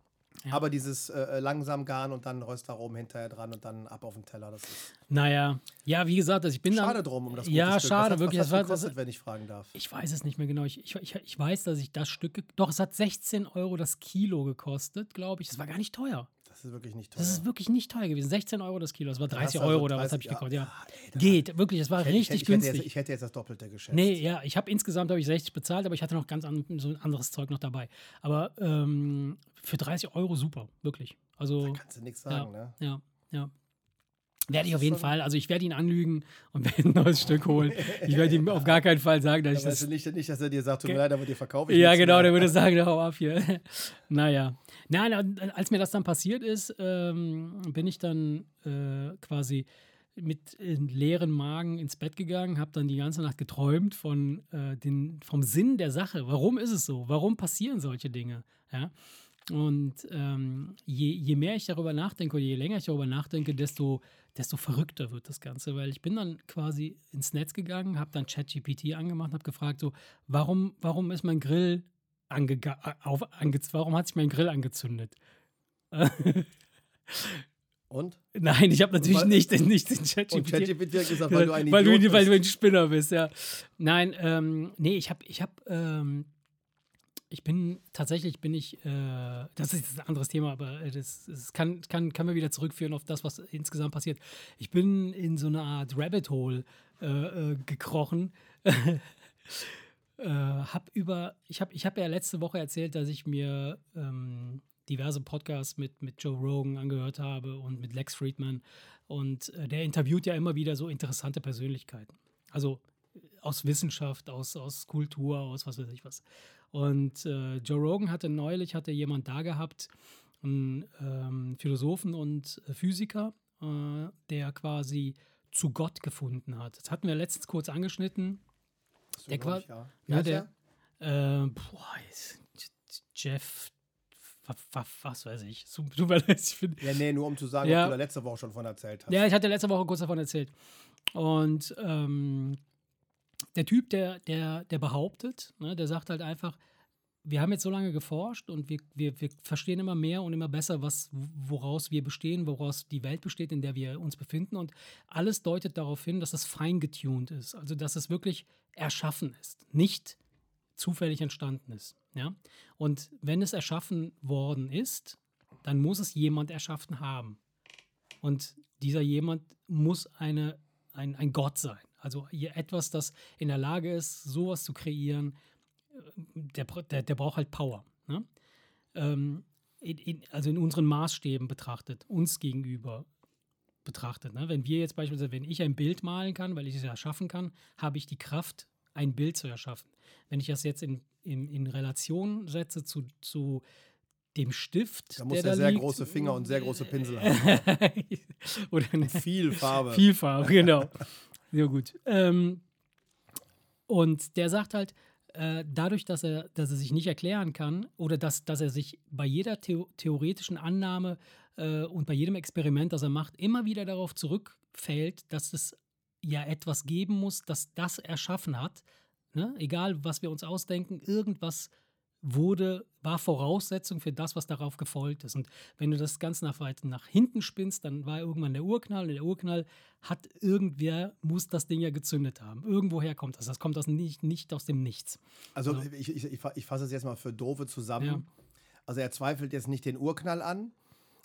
Aber dieses äh, langsam garen und dann Röstaromen hinterher dran und dann ab auf den Teller, das ist Naja, ja, wie gesagt, also ich bin schade dann. drum um das gute Ja, Stück. schade, was hat, wirklich. Was Das war, gekostet, das, wenn ich fragen darf? ich weiß es nicht mehr genau. Ich, ich, ich weiß, dass ich das Stück. Doch, es hat 16 Euro das Kilo gekostet, glaube ich. Das war gar nicht teuer. Das ist wirklich nicht teuer. Das ist wirklich nicht teuer gewesen. 16 Euro das Kilo. Das war 30 also Euro oder was 30, habe ich ja. gekostet. Ja. Ah, ey, da- Geht, wirklich. Es war ich, hätte- richtig ich, hätte günstig. jetzt, ich hätte jetzt das Doppelte geschätzt. Nee, ja, ich habe insgesamt habe ich 60 bezahlt, aber ich hatte noch ganz an, so ein anderes Zeug noch dabei. Aber ähm, für 30 Euro super, wirklich. Also Kannst du nichts sagen, ne? ja, ja. Werde ich auf jeden Fall. Also ich werde ihn anlügen und werde ein neues Stück holen. Ich werde ihm auf gar keinen Fall sagen, dass ich Aber weißt das. du nicht, nicht, dass er dir sagt, tut mir leid, aber dir verkaufe ich Ja, genau, mehr. der würde sagen, hau ab hier. naja. Nein, und als mir das dann passiert ist, ähm, bin ich dann äh, quasi mit äh, leeren Magen ins Bett gegangen, habe dann die ganze Nacht geträumt von äh, den, vom Sinn der Sache. Warum ist es so? Warum passieren solche Dinge? Ja? Und ähm, je, je mehr ich darüber nachdenke oder je länger ich darüber nachdenke, desto, desto verrückter wird das Ganze. Weil ich bin dann quasi ins Netz gegangen, habe dann ChatGPT angemacht, habe gefragt, so, warum, warum ist mein Grill angega- auf, ange warum hat sich mein Grill angezündet? Und? Nein, ich habe natürlich Weil- nicht, nicht den Und ChatGPT. Hat gesagt, weil du ein weil, Idiot du, weil du bist. ein Spinner bist, ja. Nein, ähm, nee, ich habe, ich habe, ähm, ich bin tatsächlich bin ich, äh, das ist ein anderes Thema, aber äh, das, das kann, kann, kann man wieder zurückführen auf das, was insgesamt passiert. Ich bin in so eine Art Rabbit Hole äh, äh, gekrochen. äh, hab über, ich habe ich hab ja letzte Woche erzählt, dass ich mir ähm, diverse Podcasts mit, mit Joe Rogan angehört habe und mit Lex Friedman. Und der interviewt ja immer wieder so interessante Persönlichkeiten. Also aus Wissenschaft, aus, aus Kultur, aus was weiß ich was. Und äh, Joe Rogan hatte neulich, hatte jemand da gehabt, einen ähm, Philosophen und Physiker, äh, der quasi zu Gott gefunden hat. Das hatten wir letztens kurz angeschnitten. Der glaub Qua- ich, ja. Ja, der, äh, boah, Jeff, wa- wa- was weiß ich. Tut mir leid, ich bin, Ja, nee, nur um zu sagen, Ja. was du da letzte Woche schon von erzählt hast. Ja, ich hatte letzte Woche kurz davon erzählt. Und ähm, der Typ, der, der, der behauptet, ne, der sagt halt einfach, wir haben jetzt so lange geforscht und wir, wir, wir verstehen immer mehr und immer besser, was, woraus wir bestehen, woraus die Welt besteht, in der wir uns befinden. Und alles deutet darauf hin, dass es fein getuned ist. Also, dass es wirklich erschaffen ist, nicht zufällig entstanden ist. Ja? Und wenn es erschaffen worden ist, dann muss es jemand erschaffen haben. Und dieser jemand muss eine, ein, ein Gott sein. Also etwas, das in der Lage ist, sowas zu kreieren, der, der, der braucht halt Power. Ne? Ähm, in, in, also in unseren Maßstäben betrachtet, uns gegenüber betrachtet. Ne? Wenn wir jetzt beispielsweise, wenn ich ein Bild malen kann, weil ich es erschaffen kann, habe ich die Kraft, ein Bild zu erschaffen. Wenn ich das jetzt in, in, in Relation setze zu, zu dem Stift, Da muss der er da sehr liegt, große Finger und sehr große Pinsel haben. Oder eine Viel Farbe. viel Farbe, genau. Ja, gut. Ähm, und der sagt halt, äh, dadurch, dass er, dass er sich nicht erklären kann oder dass, dass er sich bei jeder Theo theoretischen Annahme äh, und bei jedem Experiment, das er macht, immer wieder darauf zurückfällt, dass es ja etwas geben muss, das das erschaffen hat. Ne? Egal, was wir uns ausdenken, irgendwas wurde, war Voraussetzung für das, was darauf gefolgt ist. Und wenn du das Ganze nach weit nach hinten spinnst, dann war irgendwann der Urknall und der Urknall hat irgendwer, muss das Ding ja gezündet haben. Irgendwoher kommt das. Das kommt aus nicht, nicht aus dem Nichts. Also ich, ich, ich, fa- ich fasse es jetzt mal für Doofe zusammen. Ja. Also er zweifelt jetzt nicht den Urknall an,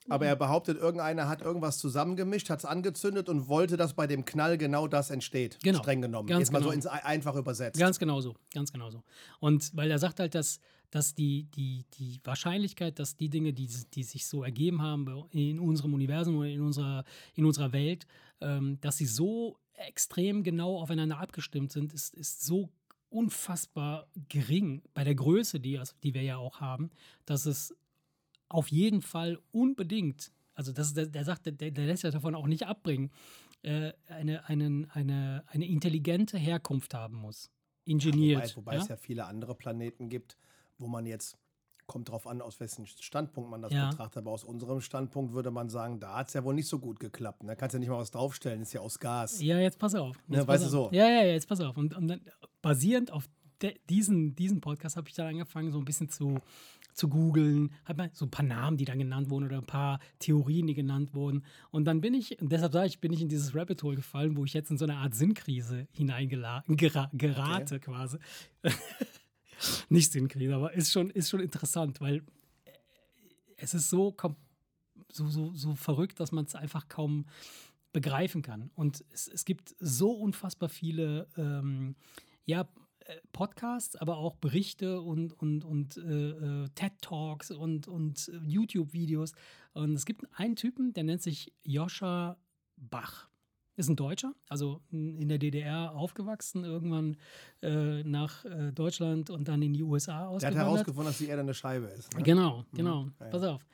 aber Mhm. er behauptet, irgendeiner hat irgendwas zusammengemischt, hat es angezündet und wollte, dass bei dem Knall genau das entsteht. Genau. Streng genommen. Ganz jetzt mal so genau. ins Ei- einfach übersetzt. Ganz genau so, ganz genau so. Und weil er sagt halt, dass, dass die, die, die Wahrscheinlichkeit, dass die Dinge, die, die sich so ergeben haben in unserem Universum oder in unserer, in unserer Welt, ähm, dass sie so extrem genau aufeinander abgestimmt sind, ist, ist so unfassbar gering bei der Größe, die, also die wir ja auch haben, dass es auf jeden Fall unbedingt, also das, der, der sagt, der, der lässt ja davon auch nicht abbringen, äh, eine, einen, eine, eine intelligente Herkunft haben muss. Ingeniert. Wobei, wobei ja? es ja viele andere Planeten gibt, wo man jetzt, kommt drauf an, aus wessen Standpunkt man das Ja. betrachtet, aber aus unserem Standpunkt würde man sagen, da hat es ja wohl nicht so gut geklappt. Da kannst du ja nicht mal was draufstellen, ist ja aus Gas. Ja, jetzt pass auf. Jetzt Ne, pass weißt du auf. so. Ja, ja, ja, jetzt pass auf. Und, und dann basierend auf de, diesen, diesen Podcast habe ich dann angefangen, so ein bisschen zu, zu googeln. Hat man so ein paar Namen, die dann genannt wurden oder ein paar Theorien, die genannt wurden. Und dann bin ich, deshalb sage ich, bin ich in dieses Rabbit Hole gefallen, wo ich jetzt in so eine Art Sinnkrise hineingerate quasi. Nicht Sinnkrise, aber ist schon, ist schon interessant, weil äh, es ist so, so, so, so verrückt, dass man es einfach kaum begreifen kann. Und es, es gibt so unfassbar viele ähm, ja, äh, Podcasts, aber auch Berichte und, und, und äh, äh, TED-Talks und, und äh, YouTube-Videos. Und es gibt einen Typen, der nennt sich Joscha Bach. Ist ein Deutscher, also in der DDR aufgewachsen, irgendwann äh, nach äh, Deutschland und dann in die USA Der hat ausgewandert. herausgefunden, dass die Erde eine Scheibe ist. Ne? Genau, genau. Ja, ja. Pass auf.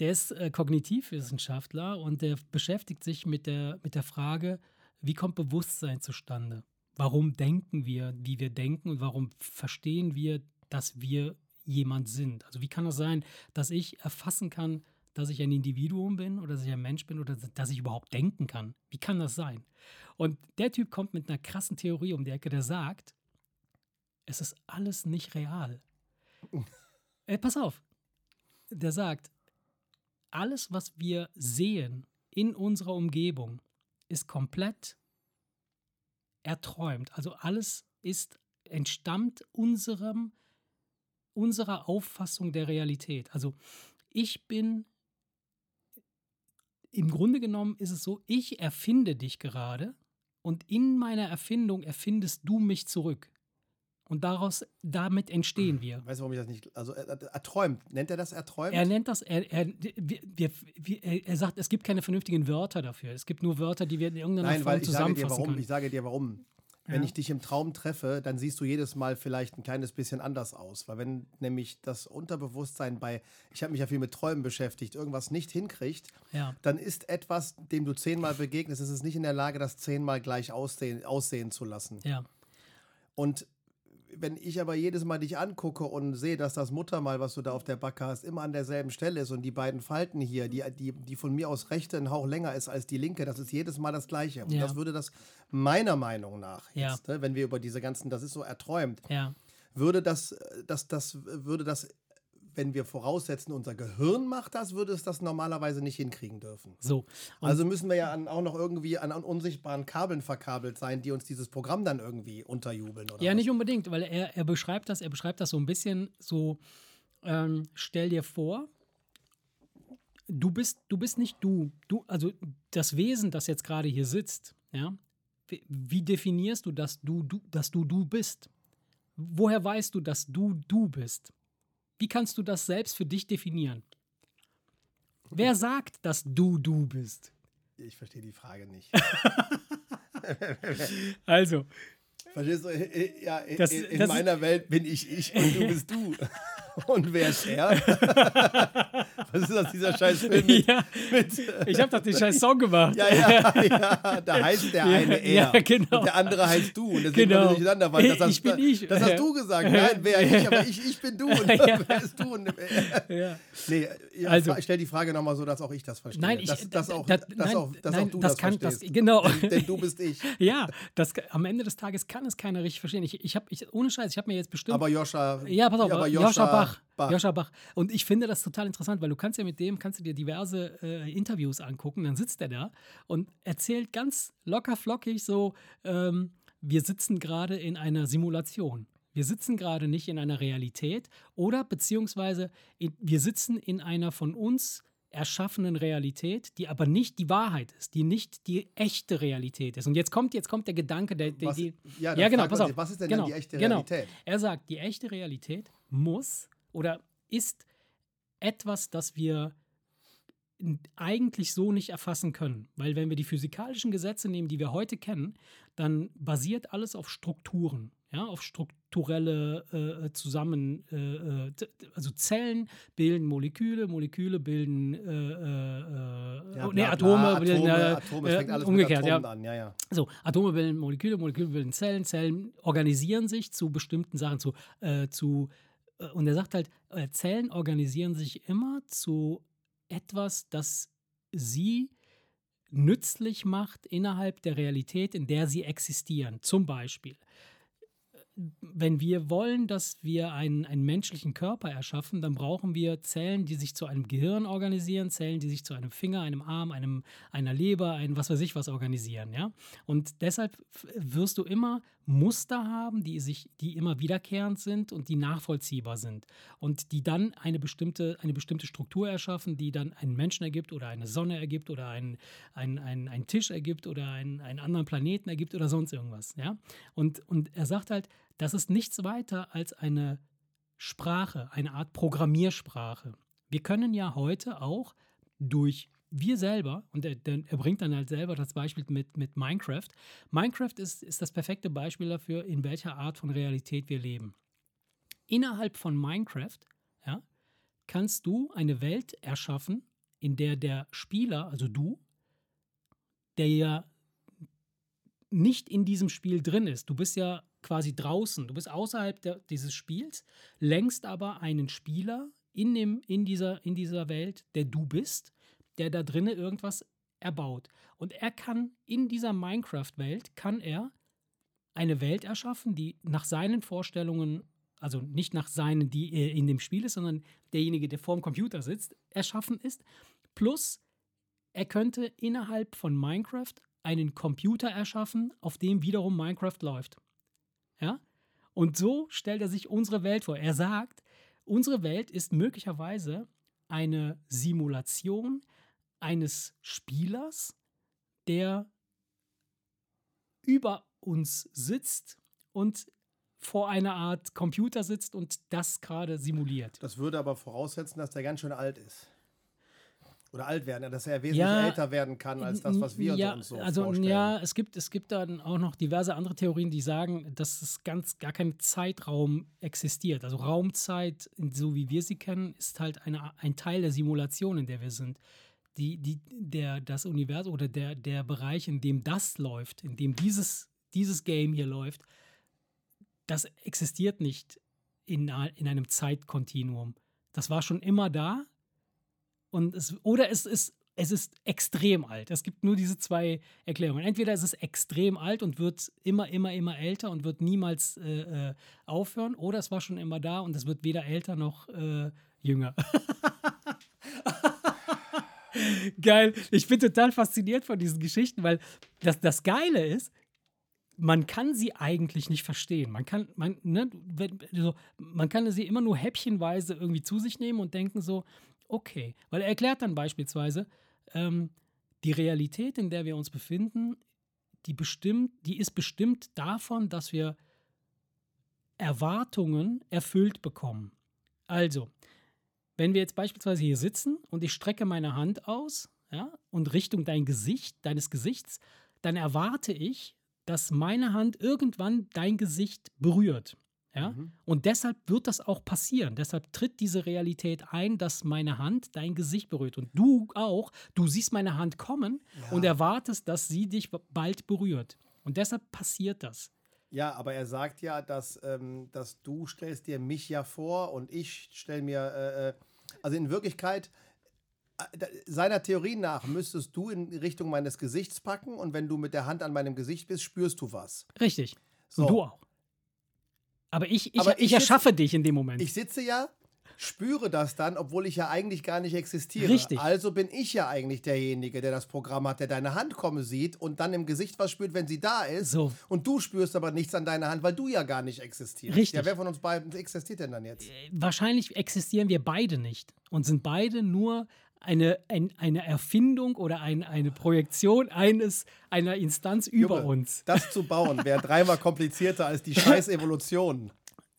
Der ist äh, Kognitivwissenschaftler und der beschäftigt sich mit der, mit der Frage, wie kommt Bewusstsein zustande? Warum denken wir, wie wir denken und warum verstehen wir, dass wir jemand sind? Also wie kann es sein, dass ich erfassen kann, dass ich ein Individuum bin oder dass ich ein Mensch bin oder dass ich überhaupt denken kann? Wie kann das sein? Und der Typ kommt mit einer krassen Theorie um die Ecke, der sagt, es ist alles nicht real. Ey, pass auf. Der sagt, alles, was wir sehen in unserer Umgebung, ist komplett erträumt. Also alles ist, entstammt unserem, unserer Auffassung der Realität. Also ich bin, im Grunde genommen ist es so, ich erfinde dich gerade und in meiner Erfindung erfindest du mich zurück. Und daraus, damit entstehen wir. Weißt du, warum ich das nicht. Also, er, er, er träumt. Nennt er das erträumt? Er nennt das, er, er, wir, wir, er sagt, es gibt keine vernünftigen Wörter dafür. Es gibt nur Wörter, die wir in irgendeiner Nein, Form weil ich sage dir zusammenfassen warum. können. Ich sage dir warum. Wenn Ja. ich dich im Traum treffe, dann siehst du jedes Mal vielleicht ein kleines bisschen anders aus. Weil wenn nämlich das Unterbewusstsein bei, ich habe mich ja viel mit Träumen beschäftigt, irgendwas nicht hinkriegt, Ja. dann ist etwas, dem du zehnmal begegnest, ist es nicht in der Lage, das zehnmal gleich aussehen, aussehen zu lassen. Ja. Und wenn ich aber jedes Mal dich angucke und sehe, dass das Muttermal, was du da auf der Backe hast, immer an derselben Stelle ist und die beiden Falten hier, die, die, die von mir aus rechte ein Hauch länger ist als die linke, das ist jedes Mal das Gleiche. Und Ja. das würde das meiner Meinung nach, Ja. jetzt, ne, wenn wir über diese ganzen, das ist so erträumt, Ja. würde das, äh, das, das würde das, wenn wir voraussetzen, unser Gehirn macht das, würde es das normalerweise nicht hinkriegen dürfen. So. Also müssen wir ja an, auch noch irgendwie an, an unsichtbaren Kabeln verkabelt sein, die uns dieses Programm dann irgendwie unterjubeln. Oder Ja, was? nicht unbedingt, weil er, er beschreibt das, er beschreibt das so ein bisschen so, ähm, stell dir vor, du bist, du bist nicht du. Du, also das Wesen, das jetzt gerade hier sitzt, ja, wie, wie definierst du, dass du, du, dass du du bist? Woher weißt du, dass du du bist? Wie kannst du das selbst für dich definieren? Wer sagt, dass du du bist? Ich verstehe die Frage nicht. Also, Verstehst du? Äh, äh, Ja, in, Das- in das- meiner Welt bin ich ich und du bist du. Und wer ist er? Was ist das, dieser scheiß Film mit, ja, mit ich habe doch den scheiß Song gemacht. ja, ja, ja, da heißt der eine er. ja, genau. Und der andere heißt du. Und deswegen Genau. genau. durcheinander, weil das, Ich hast, bin ich. das hast du gesagt. Nein, wer ich, aber ich, ich bin du. Und wer ist du? Und, Ja. nee, Also- ich stelle die Frage nochmal so, dass auch ich das verstehe. Nein, ich, dass, dass auch, da- dass nein, auch, dass nein, auch du das das, kann, das, verstehst. genau. Denn, denn du bist ich. Ja, das, am Ende des Tages kann es keiner richtig verstehen. Ich, ich habe, ich, ohne Scheiß, ich habe mir jetzt bestimmt. Aber Joscha. ja, pass auf, aber Joscha, Bach. Bach. Joscha Bach. Und ich finde das total interessant, weil du kannst ja mit dem, kannst du dir diverse äh, Interviews angucken, dann sitzt er da und erzählt ganz locker flockig so, ähm, wir sitzen gerade in einer Simulation. Wir sitzen gerade nicht in einer Realität oder beziehungsweise in, wir sitzen in einer von uns erschaffenen Realität, die aber nicht die Wahrheit ist, die nicht die echte Realität ist. Und jetzt kommt, jetzt kommt der Gedanke, der, der Was, die, ja, ja, genau, pass auf. Was ist denn genau, die echte genau. Realität? Er sagt, die echte Realität muss oder ist etwas, das wir eigentlich so nicht erfassen können. Weil wenn wir die physikalischen Gesetze nehmen, die wir heute kennen, dann basiert alles auf Strukturen, ja, auf strukturelle äh, Zusammen, äh, äh, also Zellen bilden Moleküle, Moleküle bilden äh, äh, äh, Ja, nee, bla, Atome, bilden, Atome, äh, Atome, es fängt äh, alles umgekehrt, mit ja. Atomen an. Ja, ja. So, Atome bilden Moleküle, Moleküle bilden Zellen, Zellen organisieren sich zu bestimmten Sachen, zu, äh, zu äh, und er sagt halt, äh, Zellen organisieren sich immer zu etwas, das sie nützlich macht innerhalb der Realität, in der sie existieren. Zum Beispiel, wenn wir wollen, dass wir einen, einen menschlichen Körper erschaffen, dann brauchen wir Zellen, die sich zu einem Gehirn organisieren, Zellen, die sich zu einem Finger, einem Arm, einem, einer Leber, ein was weiß ich was organisieren. Ja? Und deshalb wirst du immer Muster haben, die, sich, die immer wiederkehrend sind und die nachvollziehbar sind. Und die dann eine bestimmte, eine bestimmte Struktur erschaffen, die dann einen Menschen ergibt oder eine Sonne ergibt oder einen, einen, einen, einen Tisch ergibt oder einen, einen anderen Planeten ergibt oder sonst irgendwas. Ja? Und, und er sagt halt, das ist nichts weiter als eine Sprache, eine Art Programmiersprache. Wir können ja heute auch durch wir selber, und er, er bringt dann halt selber das Beispiel mit, mit Minecraft. Minecraft ist, ist das perfekte Beispiel dafür, in welcher Art von Realität wir leben. Innerhalb von Minecraft ja, kannst du eine Welt erschaffen, in der der Spieler, also du, der ja nicht in diesem Spiel drin ist. Du bist ja quasi draußen, du bist außerhalb der, dieses Spiels, längst aber einen Spieler in, dem, in, dieser, in dieser Welt, der du bist, der da drinnen irgendwas erbaut. Und er kann in dieser Minecraft-Welt, kann er eine Welt erschaffen, die nach seinen Vorstellungen, also nicht nach seinen, die in dem Spiel ist, sondern derjenige, der vorm Computer sitzt, erschaffen ist. Plus, er könnte innerhalb von Minecraft einen Computer erschaffen, auf dem wiederum Minecraft läuft. Ja? Und so stellt er sich unsere Welt vor. Er sagt, unsere Welt ist möglicherweise eine Simulation eines Spielers, der über uns sitzt und vor einer Art Computer sitzt und das gerade simuliert. Das würde aber voraussetzen, dass der ganz schön alt ist. Oder alt werden, dass er wesentlich Ja, älter werden kann als das, was wir ja, uns so also vorstellen. ja, es gibt, es gibt dann auch noch diverse andere Theorien, die sagen, dass es ganz gar kein Zeitraum existiert. Also Raumzeit, so wie wir sie kennen, ist halt eine, ein Teil der Simulation, in der wir sind. Die, die, der, das Universum oder der, der Bereich, in dem das läuft, in dem dieses, dieses Game hier läuft, das existiert nicht in, in einem Zeitkontinuum. Das war schon immer da. Und es, oder es ist, es ist extrem alt. Es gibt nur diese zwei Erklärungen. Entweder es ist extrem alt und wird immer, immer, immer älter und wird niemals äh, äh, aufhören, oder es war schon immer da und es wird weder älter noch äh, jünger. Geil. Ich bin total fasziniert von diesen Geschichten, weil das, das Geile ist, man kann sie eigentlich nicht verstehen. Man kann, man, ne, so, man kann sie immer nur häppchenweise irgendwie zu sich nehmen und denken so, okay. Weil er erklärt dann beispielsweise, ähm, die Realität, in der wir uns befinden, die, bestimmt, die ist bestimmt davon, dass wir Erwartungen erfüllt bekommen. Also, wenn wir jetzt beispielsweise hier sitzen und ich strecke meine Hand aus ja, und Richtung dein Gesicht, deines Gesichts, dann erwarte ich, dass meine Hand irgendwann dein Gesicht berührt. Ja? Mhm. Und deshalb wird das auch passieren. Deshalb tritt diese Realität ein, dass meine Hand dein Gesicht berührt. Und du auch, du siehst meine Hand kommen Ja. und erwartest, dass sie dich bald berührt. Und deshalb passiert das. Ja, aber er sagt ja, dass, ähm, dass du stellst dir mich ja vor und ich stelle mir, äh, äh, also in Wirklichkeit, äh, seiner Theorie nach müsstest du in Richtung meines Gesichts packen und wenn du mit der Hand an meinem Gesicht bist, spürst du was. Richtig. So. Und du auch. Aber ich, ich, Aber ich, ich erschaffe dich in dem Moment. Ich sitze ja, spüre das dann, obwohl ich ja eigentlich gar nicht existiere. Richtig. Also bin ich ja eigentlich derjenige, der das Programm hat, der deine Hand kommen sieht und dann im Gesicht was spürt, wenn sie da ist. So. Und du spürst aber nichts an deiner Hand, weil du ja gar nicht existierst. Richtig. Ja, wer von uns beiden existiert denn dann jetzt? Wahrscheinlich existieren wir beide nicht und sind beide nur eine, ein, eine Erfindung oder ein, eine Projektion eines, einer Instanz über Junge, uns. Das zu bauen wäre dreimal komplizierter als die scheiß Evolution.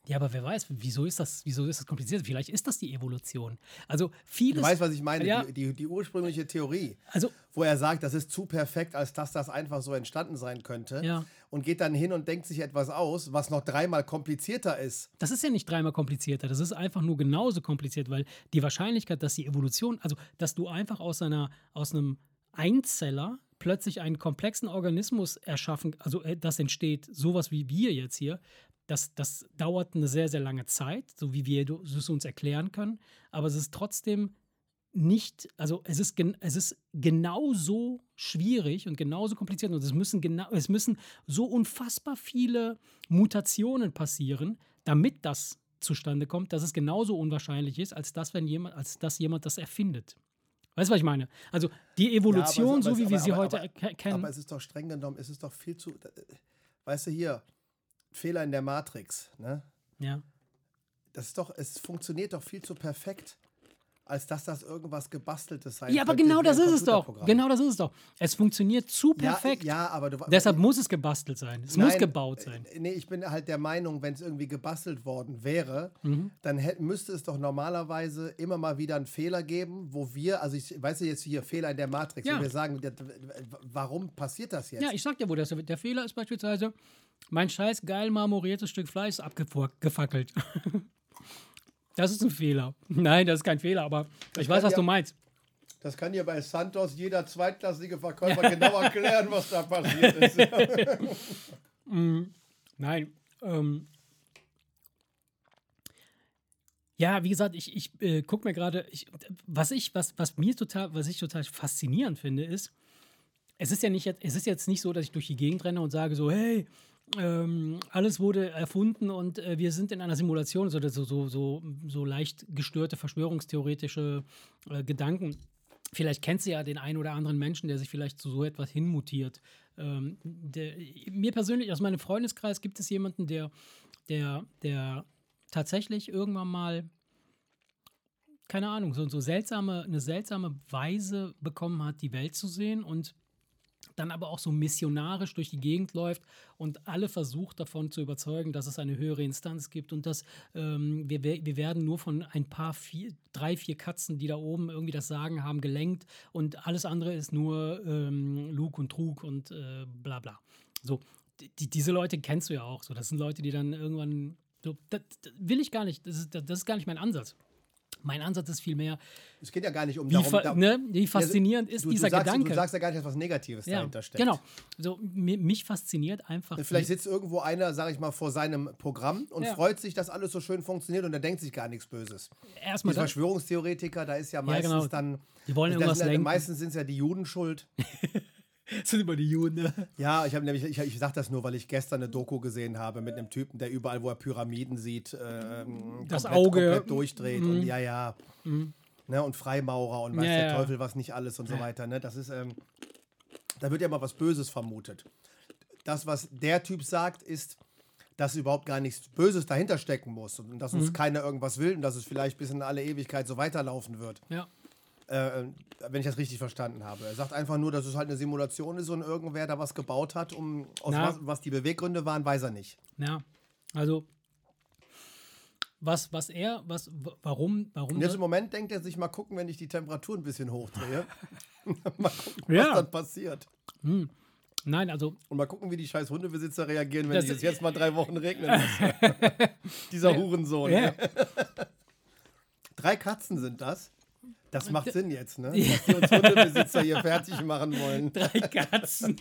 Ja, aber wer weiß, wieso ist das, wieso ist das kompliziert? Vielleicht ist das die Evolution. Also vieles. Du weißt, was ich meine? Ja. Die, die, die ursprüngliche Theorie, also wo er sagt, das ist zu perfekt, als dass das einfach so entstanden sein könnte. Ja. Und geht dann hin und denkt sich etwas aus, was noch dreimal komplizierter ist. Das ist ja nicht dreimal komplizierter, das ist einfach nur genauso kompliziert, weil die Wahrscheinlichkeit, dass die Evolution, also dass du einfach aus einer, aus einem Einzeller plötzlich einen komplexen Organismus erschaffen, also äh, das entsteht, sowas wie wir jetzt hier, das, das dauert eine sehr, sehr lange Zeit, so wie wir es uns erklären können, aber es ist trotzdem nicht, also es ist, es ist genauso schwierig und genauso kompliziert und es müssen, genau, es müssen so unfassbar viele Mutationen passieren, damit das zustande kommt, dass es genauso unwahrscheinlich ist, als dass, wenn jemand, als dass jemand das erfindet. Weißt du, was ich meine? Also die Evolution, Ja, aber so aber wie es- wir aber- sie aber- heute aber- kennen. Aber es ist doch streng genommen, es ist doch viel zu. Weißt du, hier, Fehler in der Matrix, ne? ja. Das ist doch, es funktioniert doch viel zu perfekt, als dass das irgendwas gebasteltes sein ja, aber genau das ist es doch. Genau das ist es doch. Es funktioniert zu Ja, perfekt. Ja, aber du Deshalb muss es gebastelt sein. Es muss Nein, gebaut sein. äh, Nee, ich bin halt der Meinung, wenn es irgendwie gebastelt worden wäre, Mhm. dann hätt, müsste es doch normalerweise immer mal wieder einen Fehler geben, wo wir, also ich weiß ja jetzt hier Fehler in der Matrix, Ja. wo wir sagen, warum passiert das jetzt? Ja, ich sag dir, wo das, der Fehler ist beispielsweise, mein scheiß geil marmoriertes Stück Fleisch ist abgefackelt. Das ist ein Fehler. Nein, das ist kein Fehler, aber ich weiß, was ja- du meinst. Das kann dir bei Santos jeder zweitklassige Verkäufer genau erklären, was da passiert ist. Nein. Ähm, ja, wie gesagt, ich, ich äh, gucke mir gerade, was ich, was, was mir total, was ich total faszinierend finde, ist, es ist ja nicht, es ist jetzt nicht so, dass ich durch die Gegend renne und sage so, hey, ähm, alles wurde erfunden und äh, wir sind in einer Simulation, so, so, so, so, leicht gestörte verschwörungstheoretische äh, Gedanken. Vielleicht kennst du ja den einen oder anderen Menschen, der sich vielleicht zu so etwas hinmutiert. Ähm, der, mir persönlich, aus meinem Freundeskreis, gibt es jemanden, der, der, der tatsächlich irgendwann mal, keine Ahnung, so, so seltsame, eine seltsame Weise bekommen hat, die Welt zu sehen und dann aber auch so missionarisch durch die Gegend läuft und alle versucht davon zu überzeugen, dass es eine höhere Instanz gibt und dass ähm, wir, wir werden nur von ein paar, vier, drei, vier Katzen, die da oben irgendwie das Sagen haben, gelenkt und alles andere ist nur ähm, Lug und Trug und äh, bla bla. So, die, diese Leute kennst du ja auch. So, das sind Leute, die dann irgendwann. So, das, das will ich gar nicht. Das ist, das ist gar nicht mein Ansatz. Mein Ansatz ist vielmehr. Es geht ja gar nicht um wie, darum, fa da, ne, wie faszinierend ist du, dieser du sagst, Gedanke. Du sagst ja gar nicht, dass was Negatives ja, dahinter steckt. Genau. So, mi- mich fasziniert einfach. Vielleicht sitzt irgendwo einer, sag ich mal, vor seinem Programm und Ja. freut sich, dass alles so schön funktioniert und er denkt sich gar nichts Böses. Die erstmal das, Verschwörungstheoretiker, da ist ja meistens genau. dann. Die wollen irgendwas sind meistens sind es ja die Juden schuld. sind immer die Juden. Ne? Ja, ich habe nämlich, ich, ich sage das nur, weil ich gestern eine Doku gesehen habe mit einem Typen, der überall, wo er Pyramiden sieht, äh, Das komplett, Auge. komplett durchdreht und ja, ja. Ne, und Freimaurer und weiß Ja, der ja. Teufel was nicht alles und so weiter. Ne? Das ist, ähm, da wird ja mal was Böses vermutet. Das, was der Typ sagt, ist, dass überhaupt gar nichts Böses dahinter stecken muss und dass uns keiner irgendwas will und dass es vielleicht bis in alle Ewigkeit so weiterlaufen wird. Ja. Äh, wenn ich das richtig verstanden habe. Er sagt einfach nur, dass es halt eine Simulation ist und irgendwer da was gebaut hat, um was, was die Beweggründe waren, weiß er nicht. Ja. Also. Was, was er, was, warum, warum Und jetzt im Moment denkt er sich mal gucken, wenn ich die Temperatur ein bisschen hochdrehe. mal gucken, Ja. was dann passiert. Nein, also Und mal gucken, wie die scheiß Hundebesitzer reagieren, wenn es jetzt, jetzt mal drei Wochen regnen lasse. Dieser Hurensohn. ja, Drei Katzen sind das. Das macht Sinn jetzt, ne? Dass die uns Hundebesitzer hier fertig machen wollen. drei Katzen.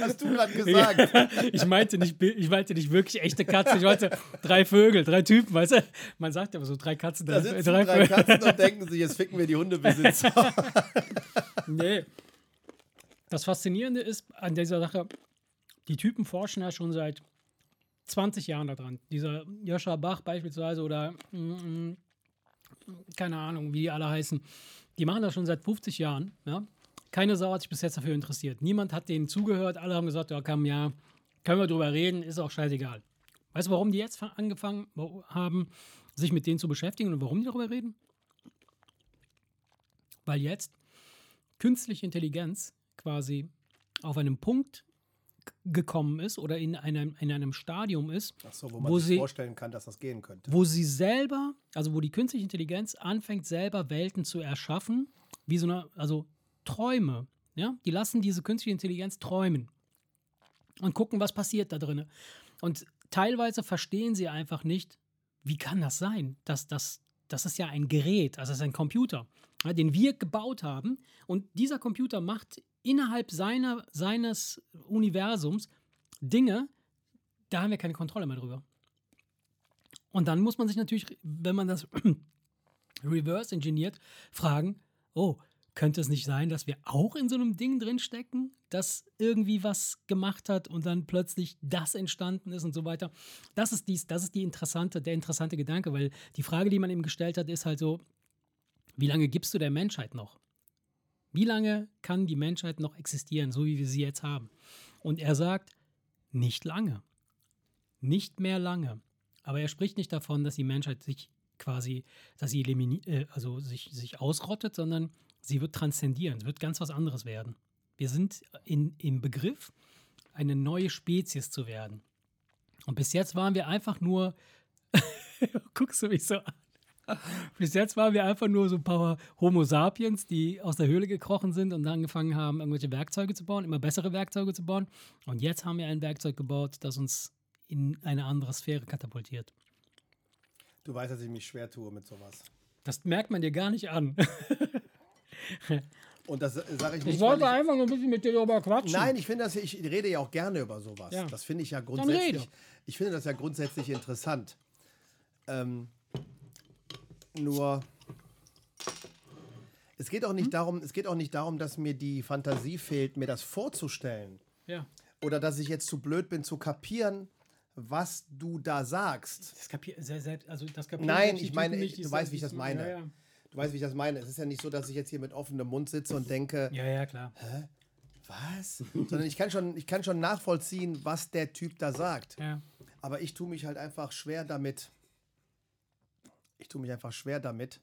Hast du gerade gesagt. ich meinte nicht, ich meinte nicht wirklich echte Katzen. Ich meinte drei Vögel, drei Typen, weißt du? Man sagt ja aber so drei Katzen, Da drei, sitzen drei drei. Katzen und denken sich, jetzt ficken wir die Hundebesitzer. Nee. Das Faszinierende ist an dieser Sache, die Typen forschen ja schon seit 20 Jahren daran. Dieser Joscha Bach beispielsweise oder mm, mm, keine Ahnung, wie die alle heißen. Die machen das schon seit 50 Jahren. Ja? Keine Sau hat sich bis jetzt dafür interessiert. Niemand hat denen zugehört. Alle haben gesagt, ja, komm, ja, können wir drüber reden, ist auch scheißegal. Weißt du, warum die jetzt fa- angefangen haben, sich mit denen zu beschäftigen und warum die darüber reden? Weil jetzt künstliche Intelligenz quasi auf einem Punkt gekommen ist oder in einem, in einem Stadium ist, so, wo man Wo sich sie- vorstellen kann, dass das gehen könnte. wo sie selber, also wo die künstliche Intelligenz anfängt, selber Welten zu erschaffen, wie so eine, also Träume. Ja? Die lassen diese künstliche Intelligenz träumen und gucken, was passiert da drin. Und teilweise verstehen sie einfach nicht, wie kann das sein? Das, das, das ist ja ein Gerät, also das ist ein Computer, den wir gebaut haben. Und dieser Computer macht innerhalb seiner, seines Universums Dinge, da haben wir keine Kontrolle mehr drüber. Und dann muss man sich natürlich, wenn man das reverse engineert, fragen, oh, könnte es nicht sein, dass wir auch in so einem Ding drinstecken, das irgendwie was gemacht hat und dann plötzlich das entstanden ist und so weiter. Das ist dies, das ist die interessante, der interessante Gedanke, weil die Frage, die man ihm gestellt hat, ist halt so, wie lange gibst du der Menschheit noch? Wie lange kann die Menschheit noch existieren, so wie wir sie jetzt haben? Und er sagt, nicht lange. Nicht mehr lange. Aber er spricht nicht davon, dass die Menschheit sich quasi, dass sie äh, also sich, sich ausrottet, sondern sie wird transzendieren. Es wird ganz was anderes werden. Wir sind in, im Begriff, eine neue Spezies zu werden. Und bis jetzt waren wir einfach nur, guckst du mich so an. Bis jetzt waren wir einfach nur so ein paar Homo sapiens, die aus der Höhle gekrochen sind und angefangen haben, irgendwelche Werkzeuge zu bauen, immer bessere Werkzeuge zu bauen. Und jetzt haben wir ein Werkzeug gebaut, das uns in eine andere Sphäre katapultiert. Du weißt, dass ich mich schwer tue mit sowas. Das merkt man dir gar nicht an. Und das sage ich Ich nicht, wollte weil ich, einfach nur ein bisschen mit dir darüber quatschen. Nein, ich finde das, ich rede ja auch gerne über sowas. Ja. Das finde ich ja grundsätzlich, ich finde das ja grundsätzlich interessant. Ähm, nur, es geht auch nicht Hm? darum, es geht auch nicht darum, dass mir die Fantasie fehlt, mir das vorzustellen. Ja. Oder dass ich jetzt zu blöd bin zu kapieren, was du da sagst. Das kapier selbst, also das kapieren Nein, ich meine, die du weißt, wie ich das meine. Ja, ja. Du weißt, wie ich das meine. Es ist ja nicht so, dass ich jetzt hier mit offenem Mund sitze und denke, ja, ja, klar. was? Sondern ich kann, schon, ich kann schon nachvollziehen, was der Typ da sagt. Ja. Aber ich tue mich halt einfach schwer damit. Ich tue mich einfach schwer damit.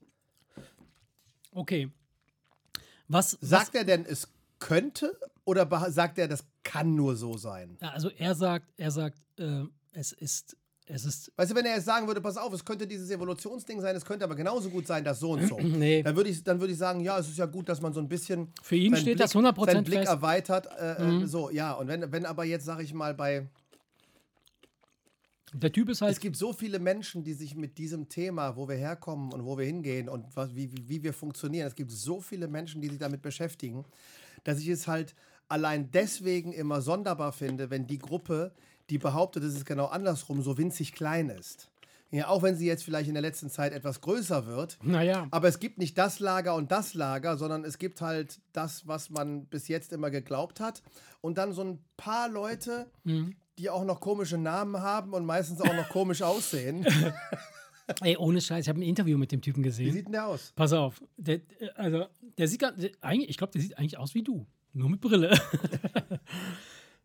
Okay. Was, Sagt er denn, es könnte Oder sagt er, das kann nur so sein? Also er sagt, er sagt, äh, es ist, es ist. Weißt du, wenn er jetzt sagen würde, pass auf, es könnte dieses Evolutionsding sein, es könnte aber genauso gut sein, das so und so. Nee. Dann würde ich, dann würde ich sagen, ja, es ist ja gut, dass man so ein bisschen Für ihn steht Blick, das 100% seinen Blick fest. Mhm. erweitert. Äh, äh, So, ja. Und wenn, wenn aber jetzt, sag ich mal, bei Der Typ ist halt. Es gibt so viele Menschen, die sich mit diesem Thema, wo wir herkommen und wo wir hingehen und was, wie, wie, wie wir funktionieren, es gibt so viele Menschen, die sich damit beschäftigen, dass ich es halt allein deswegen immer sonderbar finde, wenn die Gruppe, die behauptet, es ist genau andersrum, so winzig klein ist. Ja, auch wenn sie jetzt vielleicht in der letzten Zeit etwas größer wird. naja. Aber es gibt nicht das Lager und das Lager, sondern es gibt halt das, was man bis jetzt immer geglaubt hat. Und dann so ein paar Leute, Mhm. Die auch noch komische Namen haben und meistens auch noch komisch aussehen. Ey, ohne Scheiß, ich habe ein Interview mit dem Typen Wie gesehen. sieht denn der aus? Pass auf. Der, äh, also, der sieht ganz, eigentlich, ich glaube, der sieht eigentlich aus wie du. Nur mit Brille.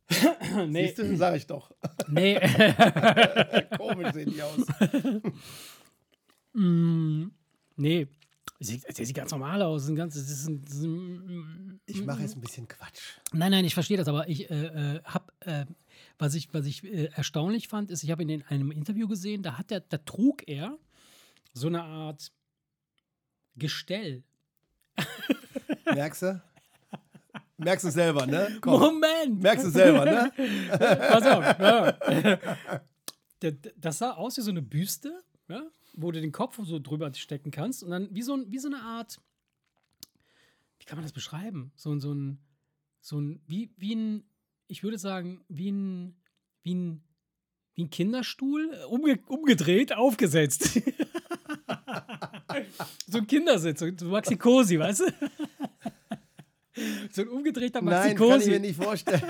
nee, Siehst du, sag ich doch. nee. Komisch sehen die aus. nee. Sieht, der sieht ganz normal aus. Ein ganz, das ist ein, das ist ein, Ich mache jetzt ein bisschen Quatsch. Nein, nein, ich verstehe das, aber ich äh, äh, habe, äh, was ich, was ich äh, erstaunlich fand, ist, ich habe ihn in einem Interview gesehen, da hat er, da trug er so eine Art Gestell. Merkst du? Merkst du selber, ne? Komm. Moment! Merkst du selber, ne? Pass auf. Ja. Der- Das sah aus wie so eine Büste, ja, wo du den Kopf so drüber stecken kannst und dann wie so, ein- wie so eine Art, wie kann man das beschreiben? So, ein- so ein, so ein, wie, wie ein, ich würde sagen, wie ein, wie ein, wie ein Kinderstuhl, äh, umge umgedreht, aufgesetzt. so ein Kindersitz, so ein Maxi Cosi, weißt du? so ein umgedrehter Maxi Nein, kann ich Cosi. mir nicht vorstellen.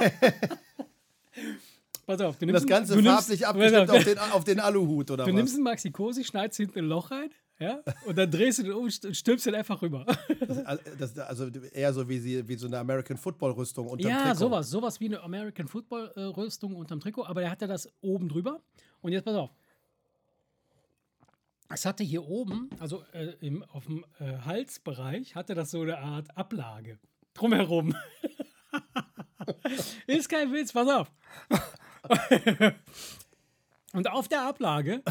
Pass auf, du Das nimmst, Ganze du nimmst, farblich pass abgestimmt auf, auf den, auf den Aluhut, oder Du was? nimmst einen Maxi Cosi, schneidest hinten ein Loch rein, ja, und dann drehst du den um und stülpst den einfach rüber. Das, also eher so wie, sie, wie so eine American Football Rüstung unterm ja, Trikot. sowas, sowas wie eine American Football äh, Rüstung unterm Trikot, aber der hatte das oben drüber. Und jetzt pass auf. Es hatte hier oben, also äh, im, auf dem äh, Halsbereich, hatte das so eine Art Ablage drumherum. Ist kein Witz, pass auf. Und auf der Ablage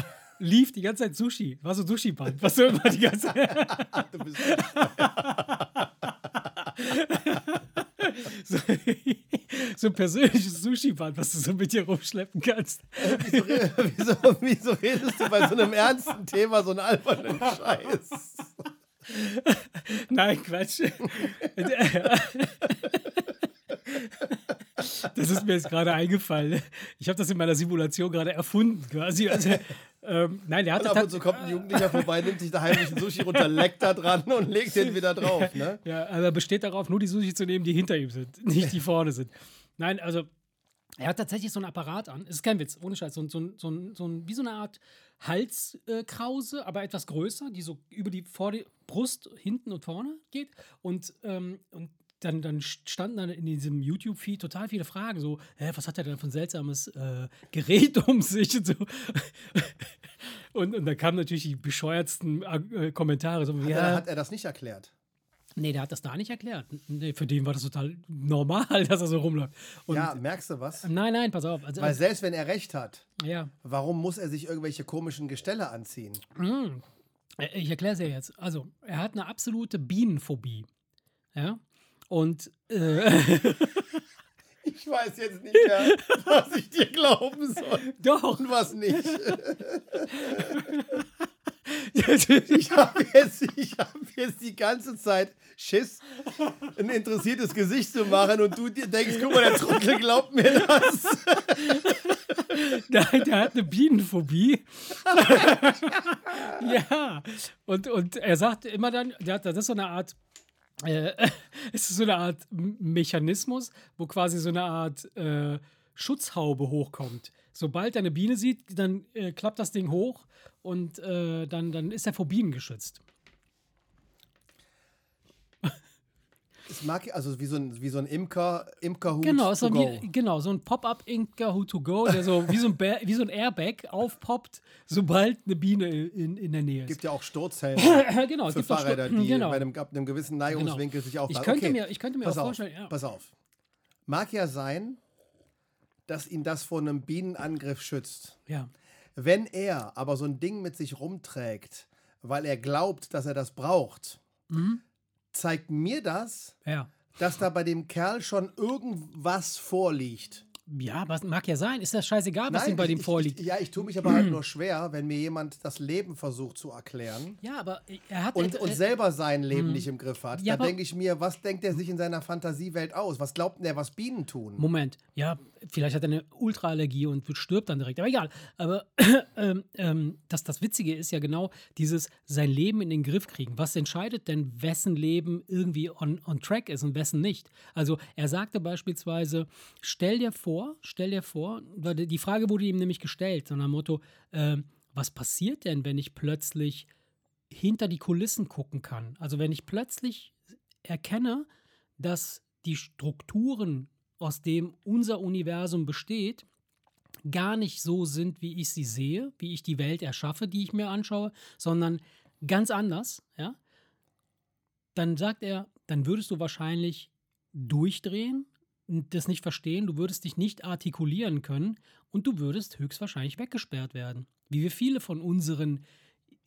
lief die ganze Zeit Sushi. War so Sushi-Band, was so immer die ganze Zeit. Du bist, so, so ein persönliches Sushi-Band, was du so mit dir rumschleppen kannst. wieso, wieso, wieso redest du bei so einem ernsten Thema so einen albernen Scheiß? Nein, Quatsch. Das ist mir jetzt gerade eingefallen. Ich habe das in meiner Simulation gerade erfunden, quasi. Also, ähm, nein, der Und hatte ab und zu kommt ein Jugendlicher vorbei, nimmt sich da heimlich einen Sushi runter, leckt da dran und legt den wieder drauf. Ne? Ja, aber er besteht darauf, nur die Sushi zu nehmen, die hinter ihm sind, nicht die vorne sind. Nein, also er hat tatsächlich so einen Apparat an. Es ist kein Witz, ohne Scheiß. So, so, so, so wie so eine Art Halskrause, aber etwas größer, die so über die, vor die Brust, hinten und vorne geht. Und, ähm, und dann, dann standen dann in diesem YouTube-Feed total viele Fragen. So, hä, was hat er denn für ein seltsames äh, Gerät um sich und so. Und, und dann kamen natürlich die bescheuertsten äh, Kommentare. So, Hat, ja, er, hat er das nicht erklärt? Nee, der hat das da nicht erklärt. Nee, für den war das total normal, dass er so rumläuft. Und ja, merkst du was? Nein, nein, pass auf. Also, Weil selbst wenn er recht hat, ja, warum muss er sich irgendwelche komischen Gestelle anziehen? Äh, ich erkläre es ja jetzt. Also, er hat eine absolute Bienenphobie. Ja. Und äh, Ich weiß jetzt nicht mehr, was ich dir glauben soll doch. und was nicht. Ich habe jetzt, ich hab jetzt die ganze Zeit Schiss, ein interessiertes Gesicht zu machen und du dir denkst, guck mal, der Trottel glaubt mir das. Nein, der hat eine Bienenphobie. ja. Und, und er sagt immer dann, der hat, das ist so eine Art, äh, es ist so eine Art Mechanismus, wo quasi so eine Art äh, Schutzhaube hochkommt. Sobald er eine Biene sieht, dann äh, klappt das Ding hoch und äh, dann, dann ist er vor Bienen geschützt. Das mag also wie so ein, wie so ein Imker, Imkerhut Genau, so wie, genau, so ein Pop-up-Inker Who to Go, der so wie so ein, Ba- wie so ein Airbag aufpoppt, sobald eine Biene in, in der Nähe ist. gibt ja auch Sturzhelme genau, es für Fahrräder, die genau. bei einem, ab einem gewissen Neigungswinkel sich aufladen. Ich könnte okay, mir- ich könnte mir auch auf, vorstellen, ja. Pass auf. Mag ja sein, dass ihn das vor einem Bienenangriff schützt. Ja. Wenn er aber so ein Ding mit sich rumträgt, weil er glaubt, dass er das braucht, zeigt mir das, Ja. dass da bei dem Kerl schon irgendwas vorliegt. Ja, was mag ja sein. Ist das scheißegal, was ihm bei dem ich, vorliegt? Ich, ja, ich tue mich aber halt nur schwer, wenn mir jemand das Leben versucht zu erklären ja, aber er hat. und, äh, und selber sein Leben nicht im Griff hat. Ja, da denke ich mir, was denkt er sich in seiner Fantasiewelt aus? Was glaubt denn er, was Bienen tun? Moment, ja, vielleicht hat er eine Ultraallergie und stirbt dann direkt. Aber egal. Aber ähm, ähm, das, das Witzige ist ja genau dieses sein Leben in den Griff kriegen. Was entscheidet denn, wessen Leben irgendwie on, on track ist und wessen nicht? Also er sagte beispielsweise, stell dir vor, stell dir vor, die Frage wurde ihm nämlich gestellt, so nach dem Motto, ähm, was passiert denn, wenn ich plötzlich hinter die Kulissen gucken kann? Also wenn ich plötzlich erkenne, dass die Strukturen, aus dem unser Universum besteht, gar nicht so sind, wie ich sie sehe, wie ich die Welt erschaffe, die ich mir anschaue, sondern ganz anders, ja, dann sagt er, dann würdest du wahrscheinlich durchdrehen, das nicht verstehen, du würdest dich nicht artikulieren können und du würdest höchstwahrscheinlich weggesperrt werden. Wie wir viele von unseren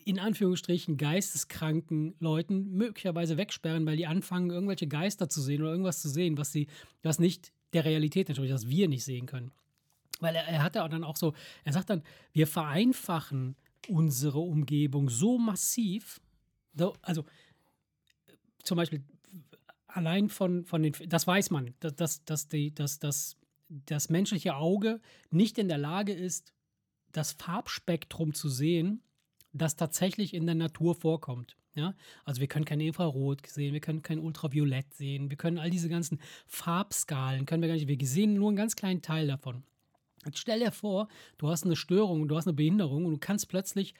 in Anführungsstrichen geisteskranken Leuten möglicherweise wegsperren, weil die anfangen, irgendwelche Geister zu sehen oder irgendwas zu sehen, was sie, was nicht der Realität entspricht, was wir nicht sehen können. Weil er, er hat ja dann auch so, er sagt dann, wir vereinfachen unsere Umgebung so massiv, so, also zum Beispiel allein von, von den, das weiß man, dass, dass, dass, die, dass, dass das menschliche Auge nicht in der Lage ist, das Farbspektrum zu sehen, das tatsächlich in der Natur vorkommt. Ja? Also wir können kein Infrarot sehen, wir können kein Ultraviolett sehen, wir können all diese ganzen Farbskalen, können wir gar nicht, wir sehen nur einen ganz kleinen Teil davon. Jetzt stell dir vor, du hast eine Störung, du hast eine Behinderung und du kannst plötzlich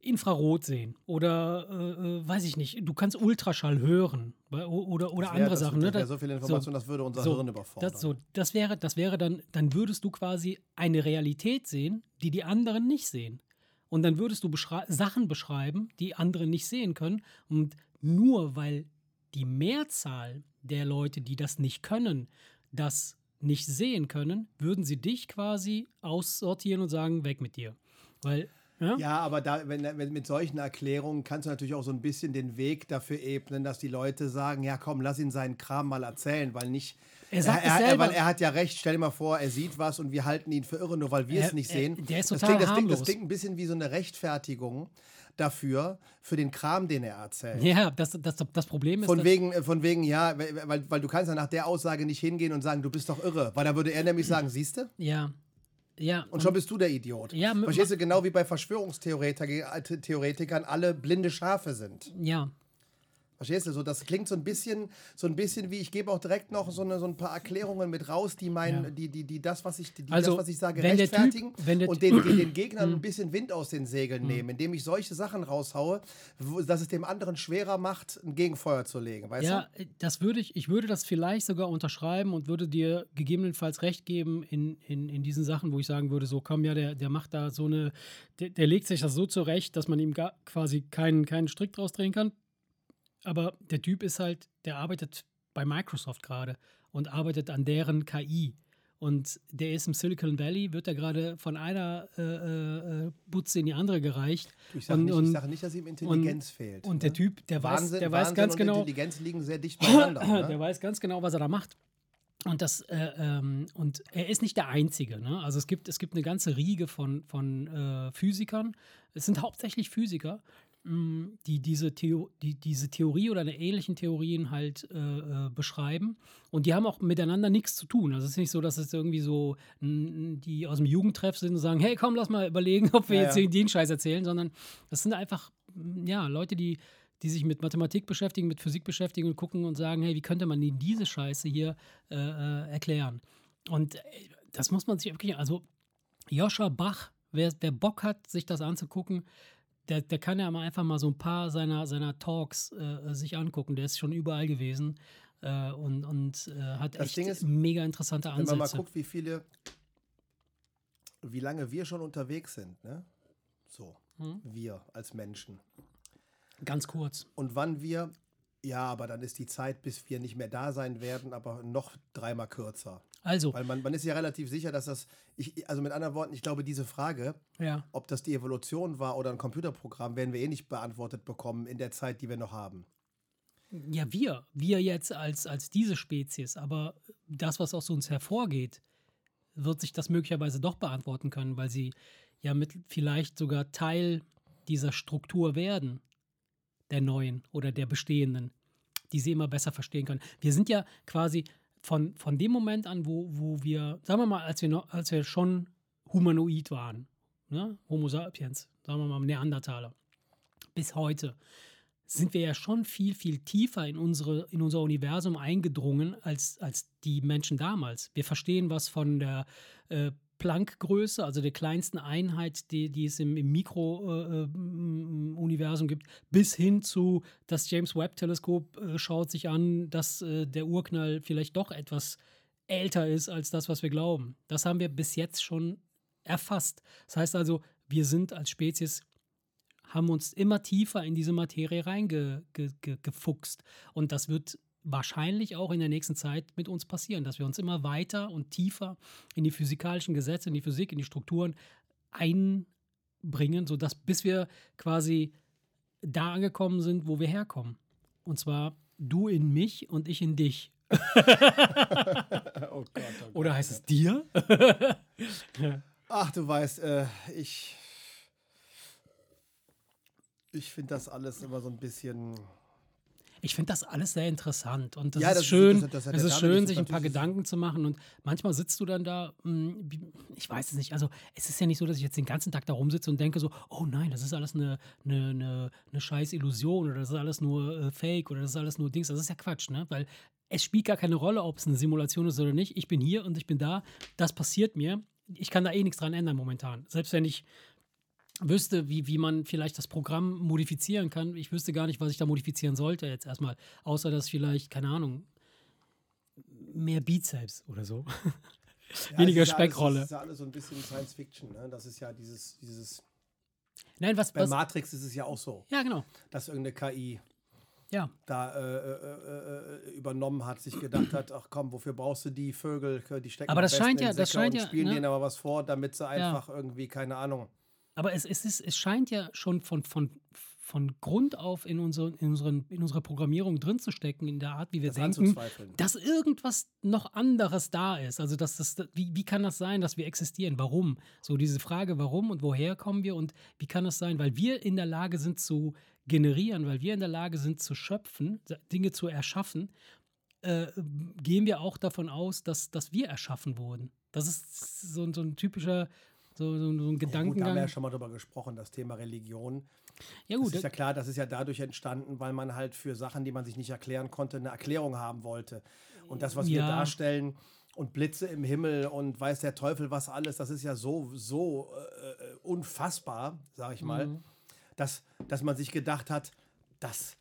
Infrarot sehen oder äh, äh, weiß ich nicht, du kannst Ultraschall hören oder, oder, wär- andere das, Sachen. Das ne? wäre so viel Information, das würde unser so, Hirn überfordern. Das, so, das wäre, das wäre dann, dann würdest du quasi eine Realität sehen, die die anderen nicht sehen. Und dann würdest du beschrei Sachen beschreiben, die andere nicht sehen können. Und nur weil die Mehrzahl der Leute, die das nicht können, das nicht sehen können, würden sie dich quasi aussortieren und sagen, weg mit dir. Weil, ja, Ja, aber da, wenn, wenn, mit solchen Erklärungen kannst du natürlich auch so ein bisschen den Weg dafür ebnen, dass die Leute sagen, ja komm, lass ihn seinen Kram mal erzählen, weil nicht. Er sagt es er, selber. Weil er hat ja recht, stell dir mal vor, er sieht was und wir halten ihn für irre, nur weil wir Er- es nicht er- sehen. der ist das total klingt, das, klingt, das klingt ein bisschen wie so eine Rechtfertigung dafür, für den Kram, den er erzählt. ja das, das, das Problem ist, Von wegen, äh, von wegen, ja, weil, weil du kannst ja nach der Aussage nicht hingehen und sagen, du bist doch irre. Weil da würde er nämlich sagen, siehst du? ja, ja, Und schon bist du der Idiot. Ja, Verstehst du, genau wie bei Verschwörungstheoretikern Theoretikern alle blinde Schafe sind. ja, Verstehst du? So, das klingt so ein bisschen, so ein bisschen wie, ich gebe auch direkt noch so, eine, so ein paar Erklärungen mit raus, die meinen, Ja. die, die, die das, was ich, die Also, das, was ich sage, Typ- rechtfertigen der und Typ- den, den, den Gegnern ein bisschen Wind aus den Segeln nehmen, indem ich solche Sachen raushaue, wo, dass es dem anderen schwerer macht, ein Gegenfeuer zu legen. Weißt Ja, äh, das würde ich, ich würde das vielleicht sogar unterschreiben und würde dir gegebenenfalls recht geben in, in, in diesen Sachen, wo ich sagen würde, so komm, ja, der, der macht da so eine, der, der legt sich das so zurecht, dass man ihm gar, quasi keinen, keinen Strick draus drehen kann. Aber der Typ ist halt, der arbeitet bei Microsoft gerade und arbeitet an deren KI. Und der ist im Silicon Valley, wird er gerade von einer äh, äh, äh, Butze in die andere gereicht. Ich sage Und- nicht, und- ich sag nicht, dass ihm Intelligenz fehlt. Und ne? der Typ, der weiß, Wahnsinn, der weiß Wahnsinn ganz und genau, Intelligenz liegen sehr dicht beieinander. der ne? weiß ganz genau, was er da macht. Und, das, äh, ähm, und er ist nicht der Einzige. Ne? Also es gibt, es gibt eine ganze Riege von, von äh, Physikern. Es sind hauptsächlich Physiker, die diese, Theo die diese Theorie oder eine ähnlichen Theorien halt äh, äh, beschreiben. Und die haben auch miteinander nichts zu tun. Also es ist nicht so, dass es irgendwie so, die aus dem Jugendtreff sind und sagen, hey, komm, lass mal überlegen, ob wir Ja, jetzt ja. den Scheiß erzählen, sondern das sind einfach, ja, Leute, die die sich mit Mathematik beschäftigen, mit Physik beschäftigen und gucken und sagen, hey, wie könnte man denn diese Scheiße hier äh, äh, erklären? Und äh, das muss man sich wirklich, also Joscha Bach, wer, wer Bock hat, sich das anzugucken, der, der kann ja mal einfach mal so ein paar seiner, seiner Talks äh, sich angucken. Der ist schon überall gewesen äh, und, und äh, hat Das echt Ding ist, mega interessante Wenn man mal Ansätze. guckt, wie viele, wie lange wir schon unterwegs sind, ne? So, Hm? wir als Menschen. Ganz kurz. Und wann wir Ja, aber dann ist die Zeit, bis wir nicht mehr da sein werden, aber noch dreimal kürzer. Also, Weil man, man ist ja relativ sicher, dass das, ich, also mit anderen Worten, ich glaube, diese Frage, ja. ob das die Evolution war oder ein Computerprogramm, werden wir eh nicht beantwortet bekommen in der Zeit, die wir noch haben. Ja, wir. Wir jetzt als, als diese Spezies. Aber das, was aus uns hervorgeht, wird sich das möglicherweise doch beantworten können, weil sie ja mit vielleicht sogar Teil dieser Struktur werden, der neuen oder der bestehenden, die sie immer besser verstehen können. Wir sind ja quasi von, von dem Moment an, wo, wo wir, sagen wir mal, als wir, noch, als wir schon humanoid waren, ne? Homo sapiens, sagen wir mal Neandertaler, bis heute, sind wir ja schon viel, viel tiefer in, unsere, in unser Universum eingedrungen als, als die Menschen damals. Wir verstehen was von der äh, Planck-Größe, also der kleinsten Einheit, die, die es im, im Mikro-Universum äh, gibt, bis hin zu das James Webb-Teleskop äh, schaut sich an, dass äh, der Urknall vielleicht doch etwas älter ist als das, was wir glauben. Das haben wir bis jetzt schon erfasst. Das heißt also, wir sind als Spezies haben uns immer tiefer in diese Materie reingefuchst. Und das wird wahrscheinlich auch in der nächsten Zeit mit uns passieren, dass wir uns immer weiter und tiefer in die physikalischen Gesetze, in die Physik, in die Strukturen einbringen, sodass bis wir quasi da angekommen sind, wo wir herkommen. Und zwar du in mich und ich in dich. oh Gott, oh Gott, Oder heißt es dir? Ach, du weißt, äh, ich ich finde das alles immer so ein bisschen. Ich finde das alles sehr interessant und das Ja, ist das ist- schön, das- das hat es ist schön, sich ein paar das ist- Gedanken zu machen und manchmal sitzt du dann da, wie- ich weiß es nicht, also es ist ja nicht so, dass ich jetzt den ganzen Tag da rumsitze und denke so, oh nein, das ist alles eine, eine, eine, eine scheiß Illusion oder das ist alles nur äh, Fake oder das ist alles nur Dings, das ist ja Quatsch, ne, weil es spielt gar keine Rolle, ob es eine Simulation ist oder nicht, ich bin hier und ich bin da, das passiert mir, ich kann da eh nichts dran ändern momentan, selbst wenn ich wüsste, wie, wie man vielleicht das Programm modifizieren kann. Ich wüsste gar nicht, was ich da modifizieren sollte jetzt erstmal. Außer dass vielleicht, keine Ahnung, mehr Bizeps oder so. Ja, Weniger ist ja alles- Speckrolle. Das ist ja alles so ein bisschen Science Fiction. Ne? Das ist ja dieses, dieses. Nein, was, Bei was Matrix ist es ja auch so, Ja, genau. dass irgendeine KI Ja. da äh, äh, äh, übernommen hat, sich gedacht hat, ach komm, wofür brauchst du die Vögel? Die stecken Aber das scheint in ja- das scheint und ja, spielen ne? denen aber was vor, damit sie einfach irgendwie, keine Ahnung. Aber es, es, ist, es scheint ja schon von, von, von Grund auf in, unsere, in, unseren, in unserer Programmierung drin zu stecken, in der Art, wie wir Das denken, dass irgendwas noch anderes da ist. Also, dass das, wie, wie kann das sein, dass wir existieren? Warum? So diese Frage, warum und woher kommen wir und wie kann das sein? Weil wir in der Lage sind zu generieren, weil wir in der Lage sind zu schöpfen, Dinge zu erschaffen, äh, gehen wir auch davon aus, dass, dass wir erschaffen wurden. Das ist so, so ein typischer, so, so, so ein Ja, gut, da Gedankengang. haben wir ja schon mal drüber gesprochen, das Thema Religion. ja, Das gut, ist ja klar, das ist ja dadurch entstanden, weil man halt für Sachen, die man sich nicht erklären konnte, eine Erklärung haben wollte. Und das, was wir Ja. darstellen und Blitze im Himmel und weiß der Teufel was alles, das ist ja so, so äh, äh, unfassbar, sag ich mal, Mhm. dass, dass man sich gedacht hat, das,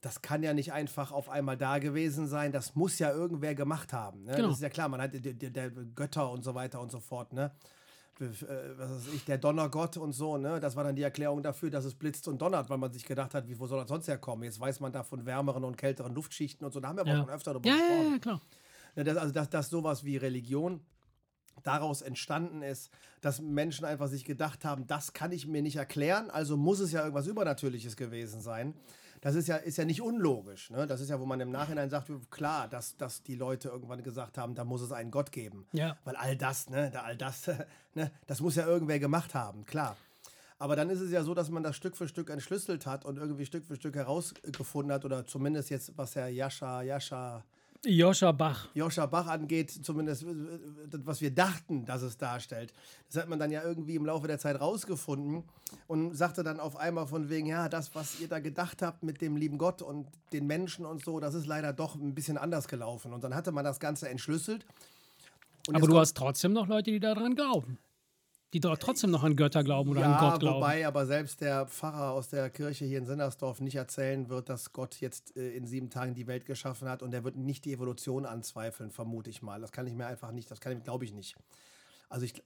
das kann ja nicht einfach auf einmal da gewesen sein, das muss ja irgendwer gemacht haben. Ne? Genau. Das ist ja klar, man hat der, der Götter und so weiter und so fort, ne? Äh, was weiß ich, der Donnergott und so, ne? Das war dann die Erklärung dafür, dass es blitzt und donnert, weil man sich gedacht hat, wie, wo soll das sonst herkommen? Jetzt weiß man da von wärmeren und kälteren Luftschichten und so, da haben wir aber Ja. auch schon öfter darüber ja, ja, gesprochen. ja, klar. Ne, dass, also, dass, dass sowas wie Religion daraus entstanden ist, dass Menschen einfach sich gedacht haben, das kann ich mir nicht erklären, also muss es ja irgendwas Übernatürliches gewesen sein. Das ist ja, ist ja nicht unlogisch. Ne? Das ist ja, wo man im Nachhinein sagt, klar, dass, dass die Leute irgendwann gesagt haben, da muss es einen Gott geben. Ja. Weil all das, ne, da all das, ne, das muss ja irgendwer gemacht haben, klar. Aber dann ist es ja so, dass man das Stück für Stück entschlüsselt hat und irgendwie Stück für Stück herausgefunden hat, oder zumindest jetzt, was Herr Jascha, Jascha, Joscha Bach. Joscha Bach angeht, zumindest äh, was wir dachten, dass es darstellt. Das hat man dann ja irgendwie im Laufe der Zeit rausgefunden und sagte dann auf einmal von wegen, ja, das, was ihr da gedacht habt mit dem lieben Gott und den Menschen und so, das ist leider doch ein bisschen anders gelaufen. Und dann hatte man das Ganze entschlüsselt. Und Aber du hast trotzdem noch Leute, die daran glauben. Die dort trotzdem noch an Götter glauben oder an ja, Gott glauben. wobei aber selbst der Pfarrer aus der Kirche hier in Sinnersdorf nicht erzählen wird, dass Gott jetzt äh, in sieben Tagen die Welt geschaffen hat und er wird nicht die Evolution anzweifeln, vermute ich mal. Das kann ich mir einfach nicht, das kann ich, glaube ich nicht. Also ich,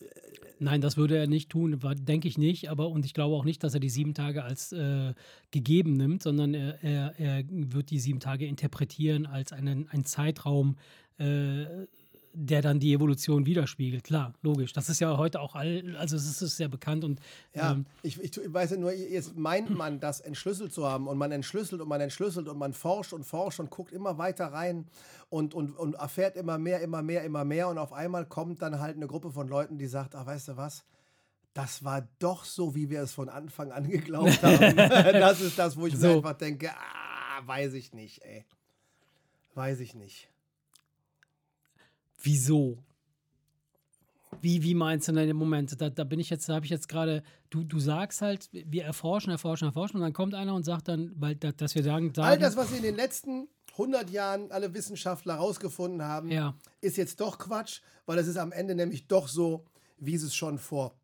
Nein, das würde er nicht tun, denke ich nicht. Aber und ich glaube auch nicht, dass er die sieben Tage als äh, gegeben nimmt, sondern er, er, er wird die sieben Tage interpretieren als einen, einen Zeitraum, äh, der dann die Evolution widerspiegelt. Klar, logisch. Das ist ja heute auch all, also es ist sehr bekannt und ja, ähm, ich, ich, ich, weiß ja nur, jetzt meint man, das entschlüsselt zu haben und man entschlüsselt und man entschlüsselt und man forscht und forscht und guckt immer weiter rein und, und, und erfährt immer mehr, immer mehr, immer mehr und auf einmal kommt dann halt eine Gruppe von Leuten, die sagt, ach, weißt du was? Das war doch so, wie wir es von Anfang an geglaubt haben. das ist das, wo ich so. mir einfach denke, ah, weiß ich nicht, ey. Weiß ich nicht. Wieso? Wie, wie meinst du denn im Moment? Da, da bin ich jetzt, da habe ich jetzt gerade, du, du sagst halt, wir erforschen, erforschen, erforschen und dann kommt einer und sagt dann, weil dass wir sagen, sagen All das, was in den letzten 100 Jahren alle Wissenschaftler herausgefunden haben, ja. ist jetzt doch Quatsch, weil es ist am Ende nämlich doch so, wie sie es schon vor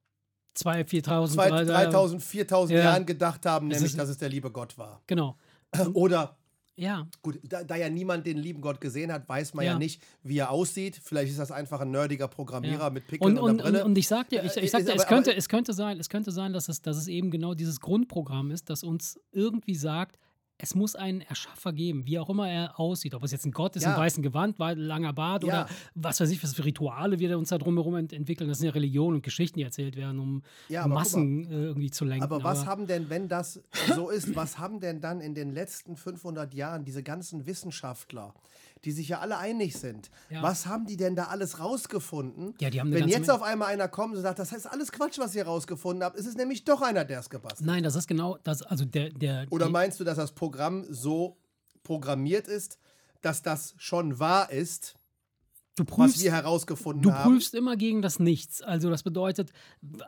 2.000, 4.000, 3000, 4.000 ja. Jahren gedacht haben, nämlich, dass es der liebe Gott war. Genau. Oder ja. Gut, da, da, ja niemand den lieben Gott gesehen hat, weiß man ja. ja. nicht, wie er aussieht. Vielleicht ist das einfach ein nerdiger Programmierer ja. mit Pickeln und, und, Brille. Und, und, ich sag dir, ich, ich sag dir es, könnte, es, könnte sein, es könnte sein, dass es, dass es eben genau dieses Grundprogramm ist, das uns irgendwie sagt, es muss einen Erschaffer geben, wie auch immer er aussieht. Ob es jetzt ein Gott ist, ja. im weißen Gewand, langer Bart ja. oder was weiß ich, was für Rituale wir uns da drumherum ent entwickeln. Das sind ja Religionen und Geschichten, die erzählt werden, um ja, Massen mal, äh, irgendwie zu lenken. Aber was aber haben denn, wenn das so ist, was haben denn dann in den letzten 500 Jahren diese ganzen Wissenschaftler, die sich ja alle einig sind. Ja. Was haben die denn da alles rausgefunden? Ja, die haben Wenn jetzt auf einmal einer kommt und sagt, das heißt alles Quatsch, was ihr rausgefunden habt, ist es nämlich doch einer, der es gepasst hat. Nein, das ist genau das, also der, der. Oder meinst du, dass das Programm so programmiert ist, dass das schon wahr ist? Prüfst, was wir herausgefunden du haben. Du prüfst immer gegen das Nichts. Also das bedeutet,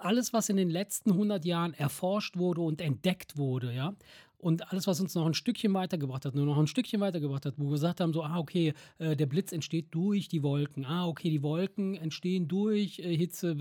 alles, was in den letzten 100 Jahren erforscht wurde und entdeckt wurde, ja, und alles, was uns noch ein Stückchen weitergebracht hat, nur noch ein Stückchen weitergebracht hat, wo wir gesagt haben, so, ah, okay, äh, der Blitz entsteht durch die Wolken. Ah, okay, die Wolken entstehen durch äh, Hitze,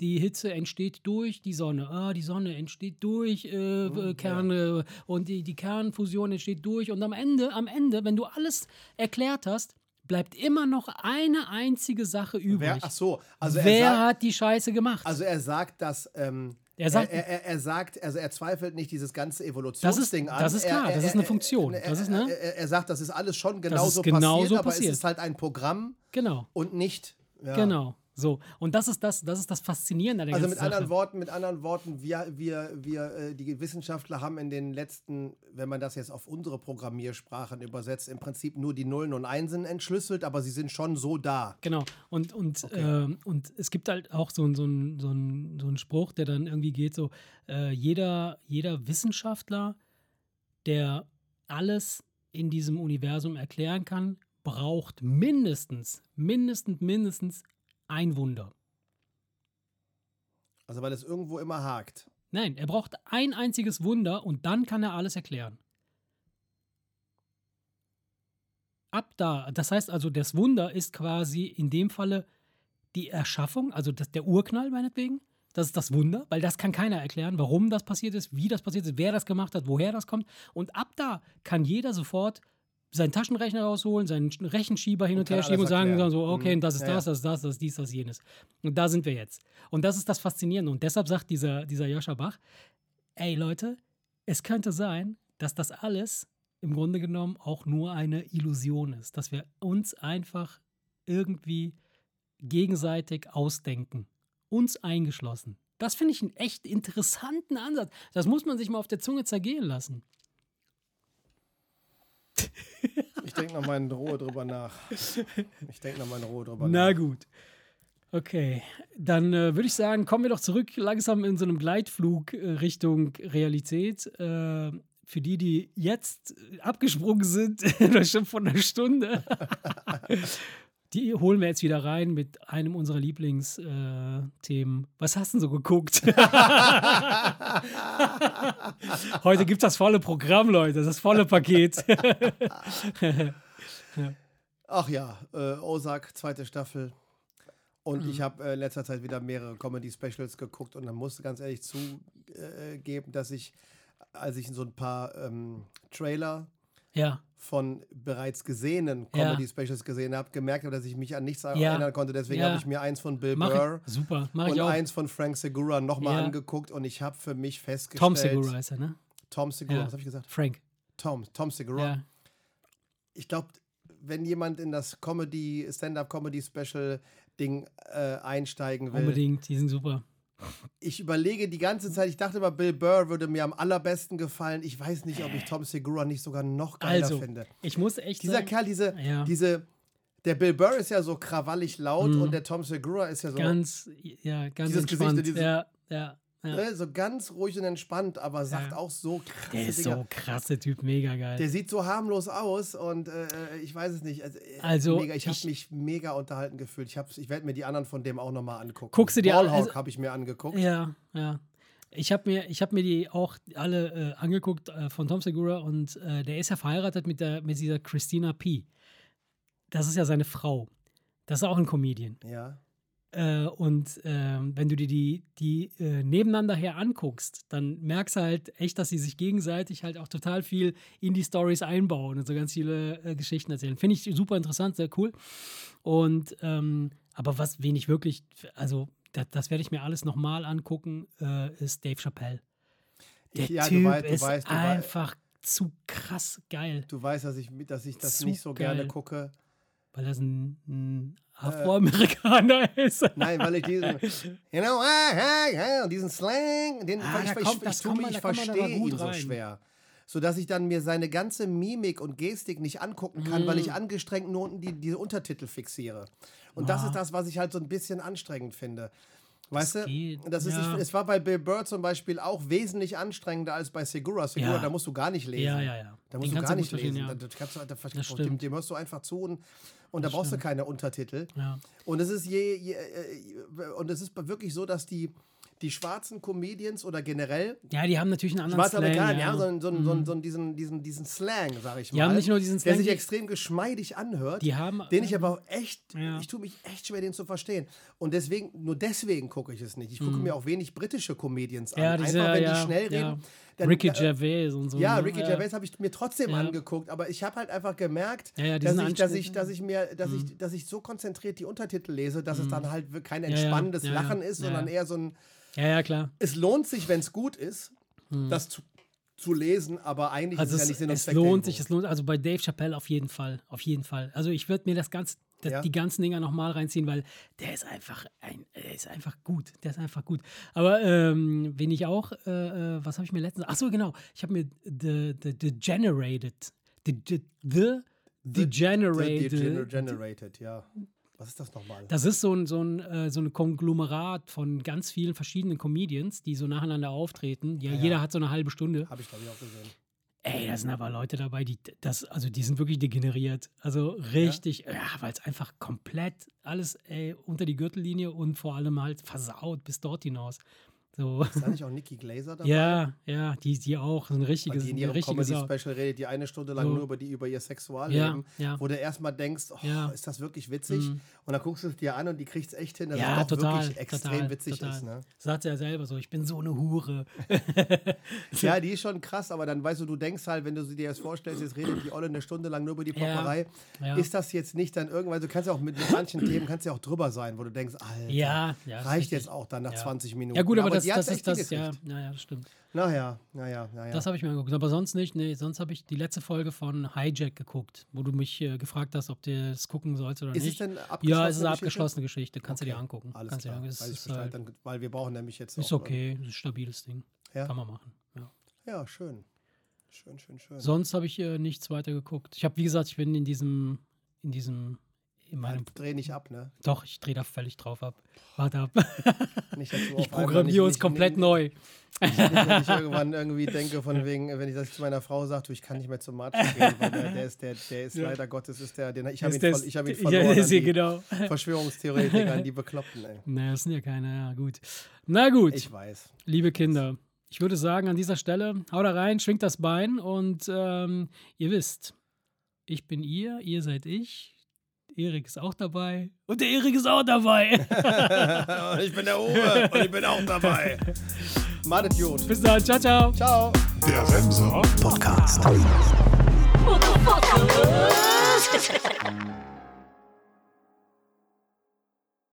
die Hitze entsteht durch die Sonne. Ah, die Sonne entsteht durch äh, oh, Kerne ja. und die, die Kernfusion entsteht durch. Und am Ende, am Ende, wenn du alles erklärt hast, bleibt immer noch eine einzige Sache übrig. Wer, ach so, also Wer sagt, hat die Scheiße gemacht? Also er sagt, dass ähm, er sagt, er, er, er, sagt, also er zweifelt nicht dieses ganze Evolutionsding an. Das ist klar, das ist eine Funktion. Das ist, ne? er, sagt, das ist alles schon genauso, genauso passiert, aber passiert. es ist halt ein Programm genau. und nicht. Ja. Genau. So, und das ist das, das ist das Faszinierende an der Also mit Sache. anderen Worten, mit anderen Worten, wir, wir, wir, äh, die Wissenschaftler haben in den letzten, wenn man das jetzt auf unsere Programmiersprachen übersetzt, im Prinzip nur die Nullen und Einsen entschlüsselt, aber sie sind schon so da. Genau. Und, und, okay. äh, und es gibt halt auch so, so, so, so einen Spruch, der dann irgendwie geht: so, äh, jeder, jeder Wissenschaftler, der alles in diesem Universum erklären kann, braucht mindestens, mindestens, mindestens ein Wunder. Also weil es irgendwo immer hakt. Nein, er braucht ein einziges Wunder und dann kann er alles erklären. Ab da, das heißt also, das Wunder ist quasi in dem Falle die Erschaffung, also das, der Urknall meinetwegen. Das ist das Wunder, weil das kann keiner erklären, warum das passiert ist, wie das passiert ist, wer das gemacht hat, woher das kommt. Und ab da kann jeder sofort seinen Taschenrechner rausholen, seinen Rechenschieber hin und, und her schieben und sagen erklären. so, okay, mhm. das ist ja, das, das ist das, das ist dies, das jenes. Und da sind wir jetzt. Und das ist das Faszinierende. Und deshalb sagt dieser, dieser Joscha Bach, ey Leute, es könnte sein, dass das alles im Grunde genommen auch nur eine Illusion ist, dass wir uns einfach irgendwie gegenseitig ausdenken, uns eingeschlossen. Das finde ich einen echt interessanten Ansatz. Das muss man sich mal auf der Zunge zergehen lassen. Ich denke noch mal in Ruhe drüber nach. Ich denke noch mal in Ruhe drüber Na nach. Na gut. Okay, dann äh, würde ich sagen, kommen wir doch zurück langsam in so einem Gleitflug äh, Richtung Realität. Äh, für die, die jetzt abgesprungen sind, schon von einer Stunde. Die holen wir jetzt wieder rein mit einem unserer Lieblingsthemen. Äh, Was hast du denn so geguckt? Heute gibt es das volle Programm, Leute, das volle Paket. Ach ja, äh, Ozark, zweite Staffel. Und mhm. ich habe äh, in letzter Zeit wieder mehrere Comedy-Specials geguckt und dann musste ganz ehrlich zugeben, dass ich, als ich so ein paar ähm, Trailer Ja. von bereits gesehenen Ja. Comedy-Specials gesehen habe, gemerkt habe, dass ich mich an nichts Ja. erinnern konnte. Deswegen Ja. habe ich mir eins von Bill Mach Burr ich, super, und eins von Frank Segura nochmal Ja. angeguckt und ich habe für mich festgestellt. Tom Segura ist er, ne? Tom Segura, Ja. was habe ich gesagt? Frank. Tom, Tom Segura. Ja. Ich glaube, wenn jemand in das Comedy, Stand-up-Comedy-Special-Ding äh, einsteigen will, Unbedingt, die sind super. Ich überlege die ganze Zeit, ich dachte immer, Bill Burr würde mir am allerbesten gefallen. Ich weiß nicht, ob ich Tom Segura nicht sogar noch geiler Also, finde. ich muss echt Dieser sagen, Kerl, diese, Ja. diese, der Bill Burr ist ja so krawallig laut Mhm. und der Tom Segura ist ja so, ganz, ja, ganz Dieses Gesicht, entspannt. dieses- ja, ja, ja. ne, so ganz ruhig und entspannt, aber sagt Ja. auch so krasse Der ist Dinger. so krass, der Typ, mega geil. Der sieht so harmlos aus und äh, äh, ich weiß es nicht. Also, äh, Also, mega, ich habe ich- mich mega unterhalten gefühlt. Ich, hab's- ich werde mir die anderen von dem auch nochmal angucken. Guckst du dir Ballhawk also- habe ich mir angeguckt. Ja, ja. Ich habe mir, ich hab mir die auch alle äh, angeguckt äh, von Tom Segura und äh, der ist ja verheiratet mit, der, mit dieser Christina P. Das ist ja seine Frau. Das ist auch ein Comedian. Ja. Äh, und ähm, wenn du dir die, die äh, nebeneinander her anguckst, dann merkst du halt echt, dass sie sich gegenseitig halt auch total viel in die Stories einbauen und so ganz viele äh, Geschichten erzählen. Finde ich super interessant, sehr cool. Und ähm, aber was, wen ich wirklich, also das, das werde ich mir alles nochmal angucken, äh, ist Dave Chappelle. Der ja, du Typ weißt- du ist weißt- du einfach zu krass geil, Du weißt, dass ich, dass ich das Zu nicht so gerne geil. gucke. Weil er ein, ein Äh, Afroamerikaner ist. Nein, weil ich diesen, you know, ah, ah, ah, diesen Slang, den Ah, ich, ich, kommt- ich, das ich, man- verstehe ihn so rein. schwer. Sodass ich dann mir seine ganze Mimik und Gestik nicht angucken kann, weil ich Mm. angestrengt nur unten die, diese Untertitel fixiere. Und das Ah. ist das, was ich halt so ein bisschen anstrengend finde. Weißt Das du? geht, Das ist, ja. ich, es war bei Bill Burr zum Beispiel auch wesentlich anstrengender als bei Segura. Segura, Ja. da musst du gar nicht lesen. Ja, ja, ja. Da Den musst du kannst gar du nicht lesen. ja. Da, da kannst du, da, Das dem, stimmt. dem hörst du einfach zu und, und da brauchst du keine Untertitel. Ja. Und es ist je, je äh, und es ist wirklich so, dass die, die schwarzen Comedians oder generell Ja, die haben natürlich einen anderen schwarze Slang. Amerikaner, ja. ja, so, einen- so, so, so einen- diesen, diesen, diesen Slang, sag ich mal. Die haben nicht nur diesen Der Slang, sich die- extrem geschmeidig anhört. Die haben, den ich aber echt, Ja. ich tue mich echt schwer, den zu verstehen. Und deswegen, nur deswegen gucke ich es nicht. Ich gucke mir auch wenig britische Comedians an. Mhm. ja, diese, Einfach, wenn die schnell reden. Dann- Ricky ja, Gervais und so. ja, ne? Ricky Gervais habe ich mir trotzdem Ja. angeguckt, aber ich habe halt einfach gemerkt, Ja, ja, dass, ich, dass, ich, dass ich mir, dass ich, dass ich so konzentriert die Untertitel lese, dass es dann halt kein Mhm. ja, entspannendes ja, ja, Lachen ist, ja, sondern ja. eher so ein, Ja, ja, klar. es lohnt sich, wenn es gut ist, Mhm. das zu, zu lesen, aber eigentlich Also ist es ja nicht Sinn und es lohnt sich, es lohnt, also bei Dave Chappelle auf jeden Fall, auf jeden Fall. Also ich würde mir das ganze, das, Ja. die ganzen Dinger nochmal reinziehen, weil der ist einfach ein, der ist einfach gut, der ist einfach gut. Aber ähm, wen ich auch, äh, äh, was habe ich mir letztens, ach so genau, ich habe mir The, the Degenerated, the, the, the Degenerated, Gener- Generated, ja. Was ist das nochmal? Das ist so ein, so, ein, äh, so ein Konglomerat von ganz vielen verschiedenen Comedians, die so nacheinander auftreten. Ja, Jeder hat so eine halbe Stunde. Habe ich, glaube ich, auch gesehen. Ey, da sind aber Leute dabei, die das, also die sind wirklich degeneriert. Also richtig, ja, weil es einfach komplett alles ey, unter die Gürtellinie und vor allem halt versaut bis dort hinaus. So. Ist da nicht auch Nikki Glaser dabei? Ja, ja, die, die auch, so ein richtiges, die in ihrem. Comedy-Special redet, die eine Stunde lang So. nur über, die, über ihr Sexualleben, Ja, ja. wo du erstmal denkst, oh, Ja. ist das wirklich witzig? Mhm. Und dann guckst du es dir an und die kriegt es echt hin, dass Ja, es doch total, wirklich extrem total, witzig total. ist. Ne? Sagt er ja selber so, ich bin so eine Hure. Ja, die ist schon krass, aber dann weißt du, du denkst halt, wenn du sie dir das vorstellst, jetzt redet die Olle eine Stunde lang nur über die Popperei, ist das jetzt nicht dann irgendwann, du kannst ja auch mit, manchen Themen kannst ja auch drüber sein, wo du denkst, Alter, reicht jetzt auch dann nach Ja. 20 Minuten. Ja, gut, aber, das, das echt ist das, ja, hingekriegt. ja, ja, das stimmt. Naja, naja, naja. Das habe ich mir angeguckt. Aber sonst nicht. Nee, sonst habe ich die letzte Folge von Hijack geguckt, wo du mich äh, gefragt hast, ob du das gucken sollst oder ist nicht. es denn abgeschlossen? ja, es ist eine abgeschlossene Geschichte. Kannst du dir Okay, angucken. Alles Kannst klar, dir, es ich ist, halt, dann, weil wir brauchen nämlich jetzt ist auch, okay. Ist ein stabiles Ding. Ja. Kann man machen. Ja. Ja, schön. Schön, schön, schön. Sonst habe ich äh, nichts weiter geguckt. Ich habe, wie gesagt, ich bin in diesem, in diesem, in meinem, Dreh nicht ab, ne? doch, ich drehe da völlig drauf ab. Warte ab. Nicht, Ich programmiere uns komplett nicht, neu. Nicht, wenn ich irgendwann irgendwie denke, von wegen, wenn ich das zu meiner Frau sage, du, ich kann nicht mehr zum Matsch gehen, weil der, der ist, der, der ist Ja. leider Gottes, ist der, den, ich habe ihn, das- voll, ich hab ihn ja, verloren. an ist genau. Verschwörungstheoretiker, an die Bekloppten, ey. Naja, das sind ja keine, ja gut. Na gut. Ich weiß. Liebe Kinder, ich würde sagen, an dieser Stelle, haut da rein, schwingt das Bein und ähm, ihr wisst, ich bin ihr, ihr seid ich. Erik ist auch dabei und der Erik ist auch dabei. und ich bin der Uwe und ich bin auch dabei. Madet Jod. Bis dann, ciao, ciao. Ciao. Der Remser Podcast. Motherfuckers.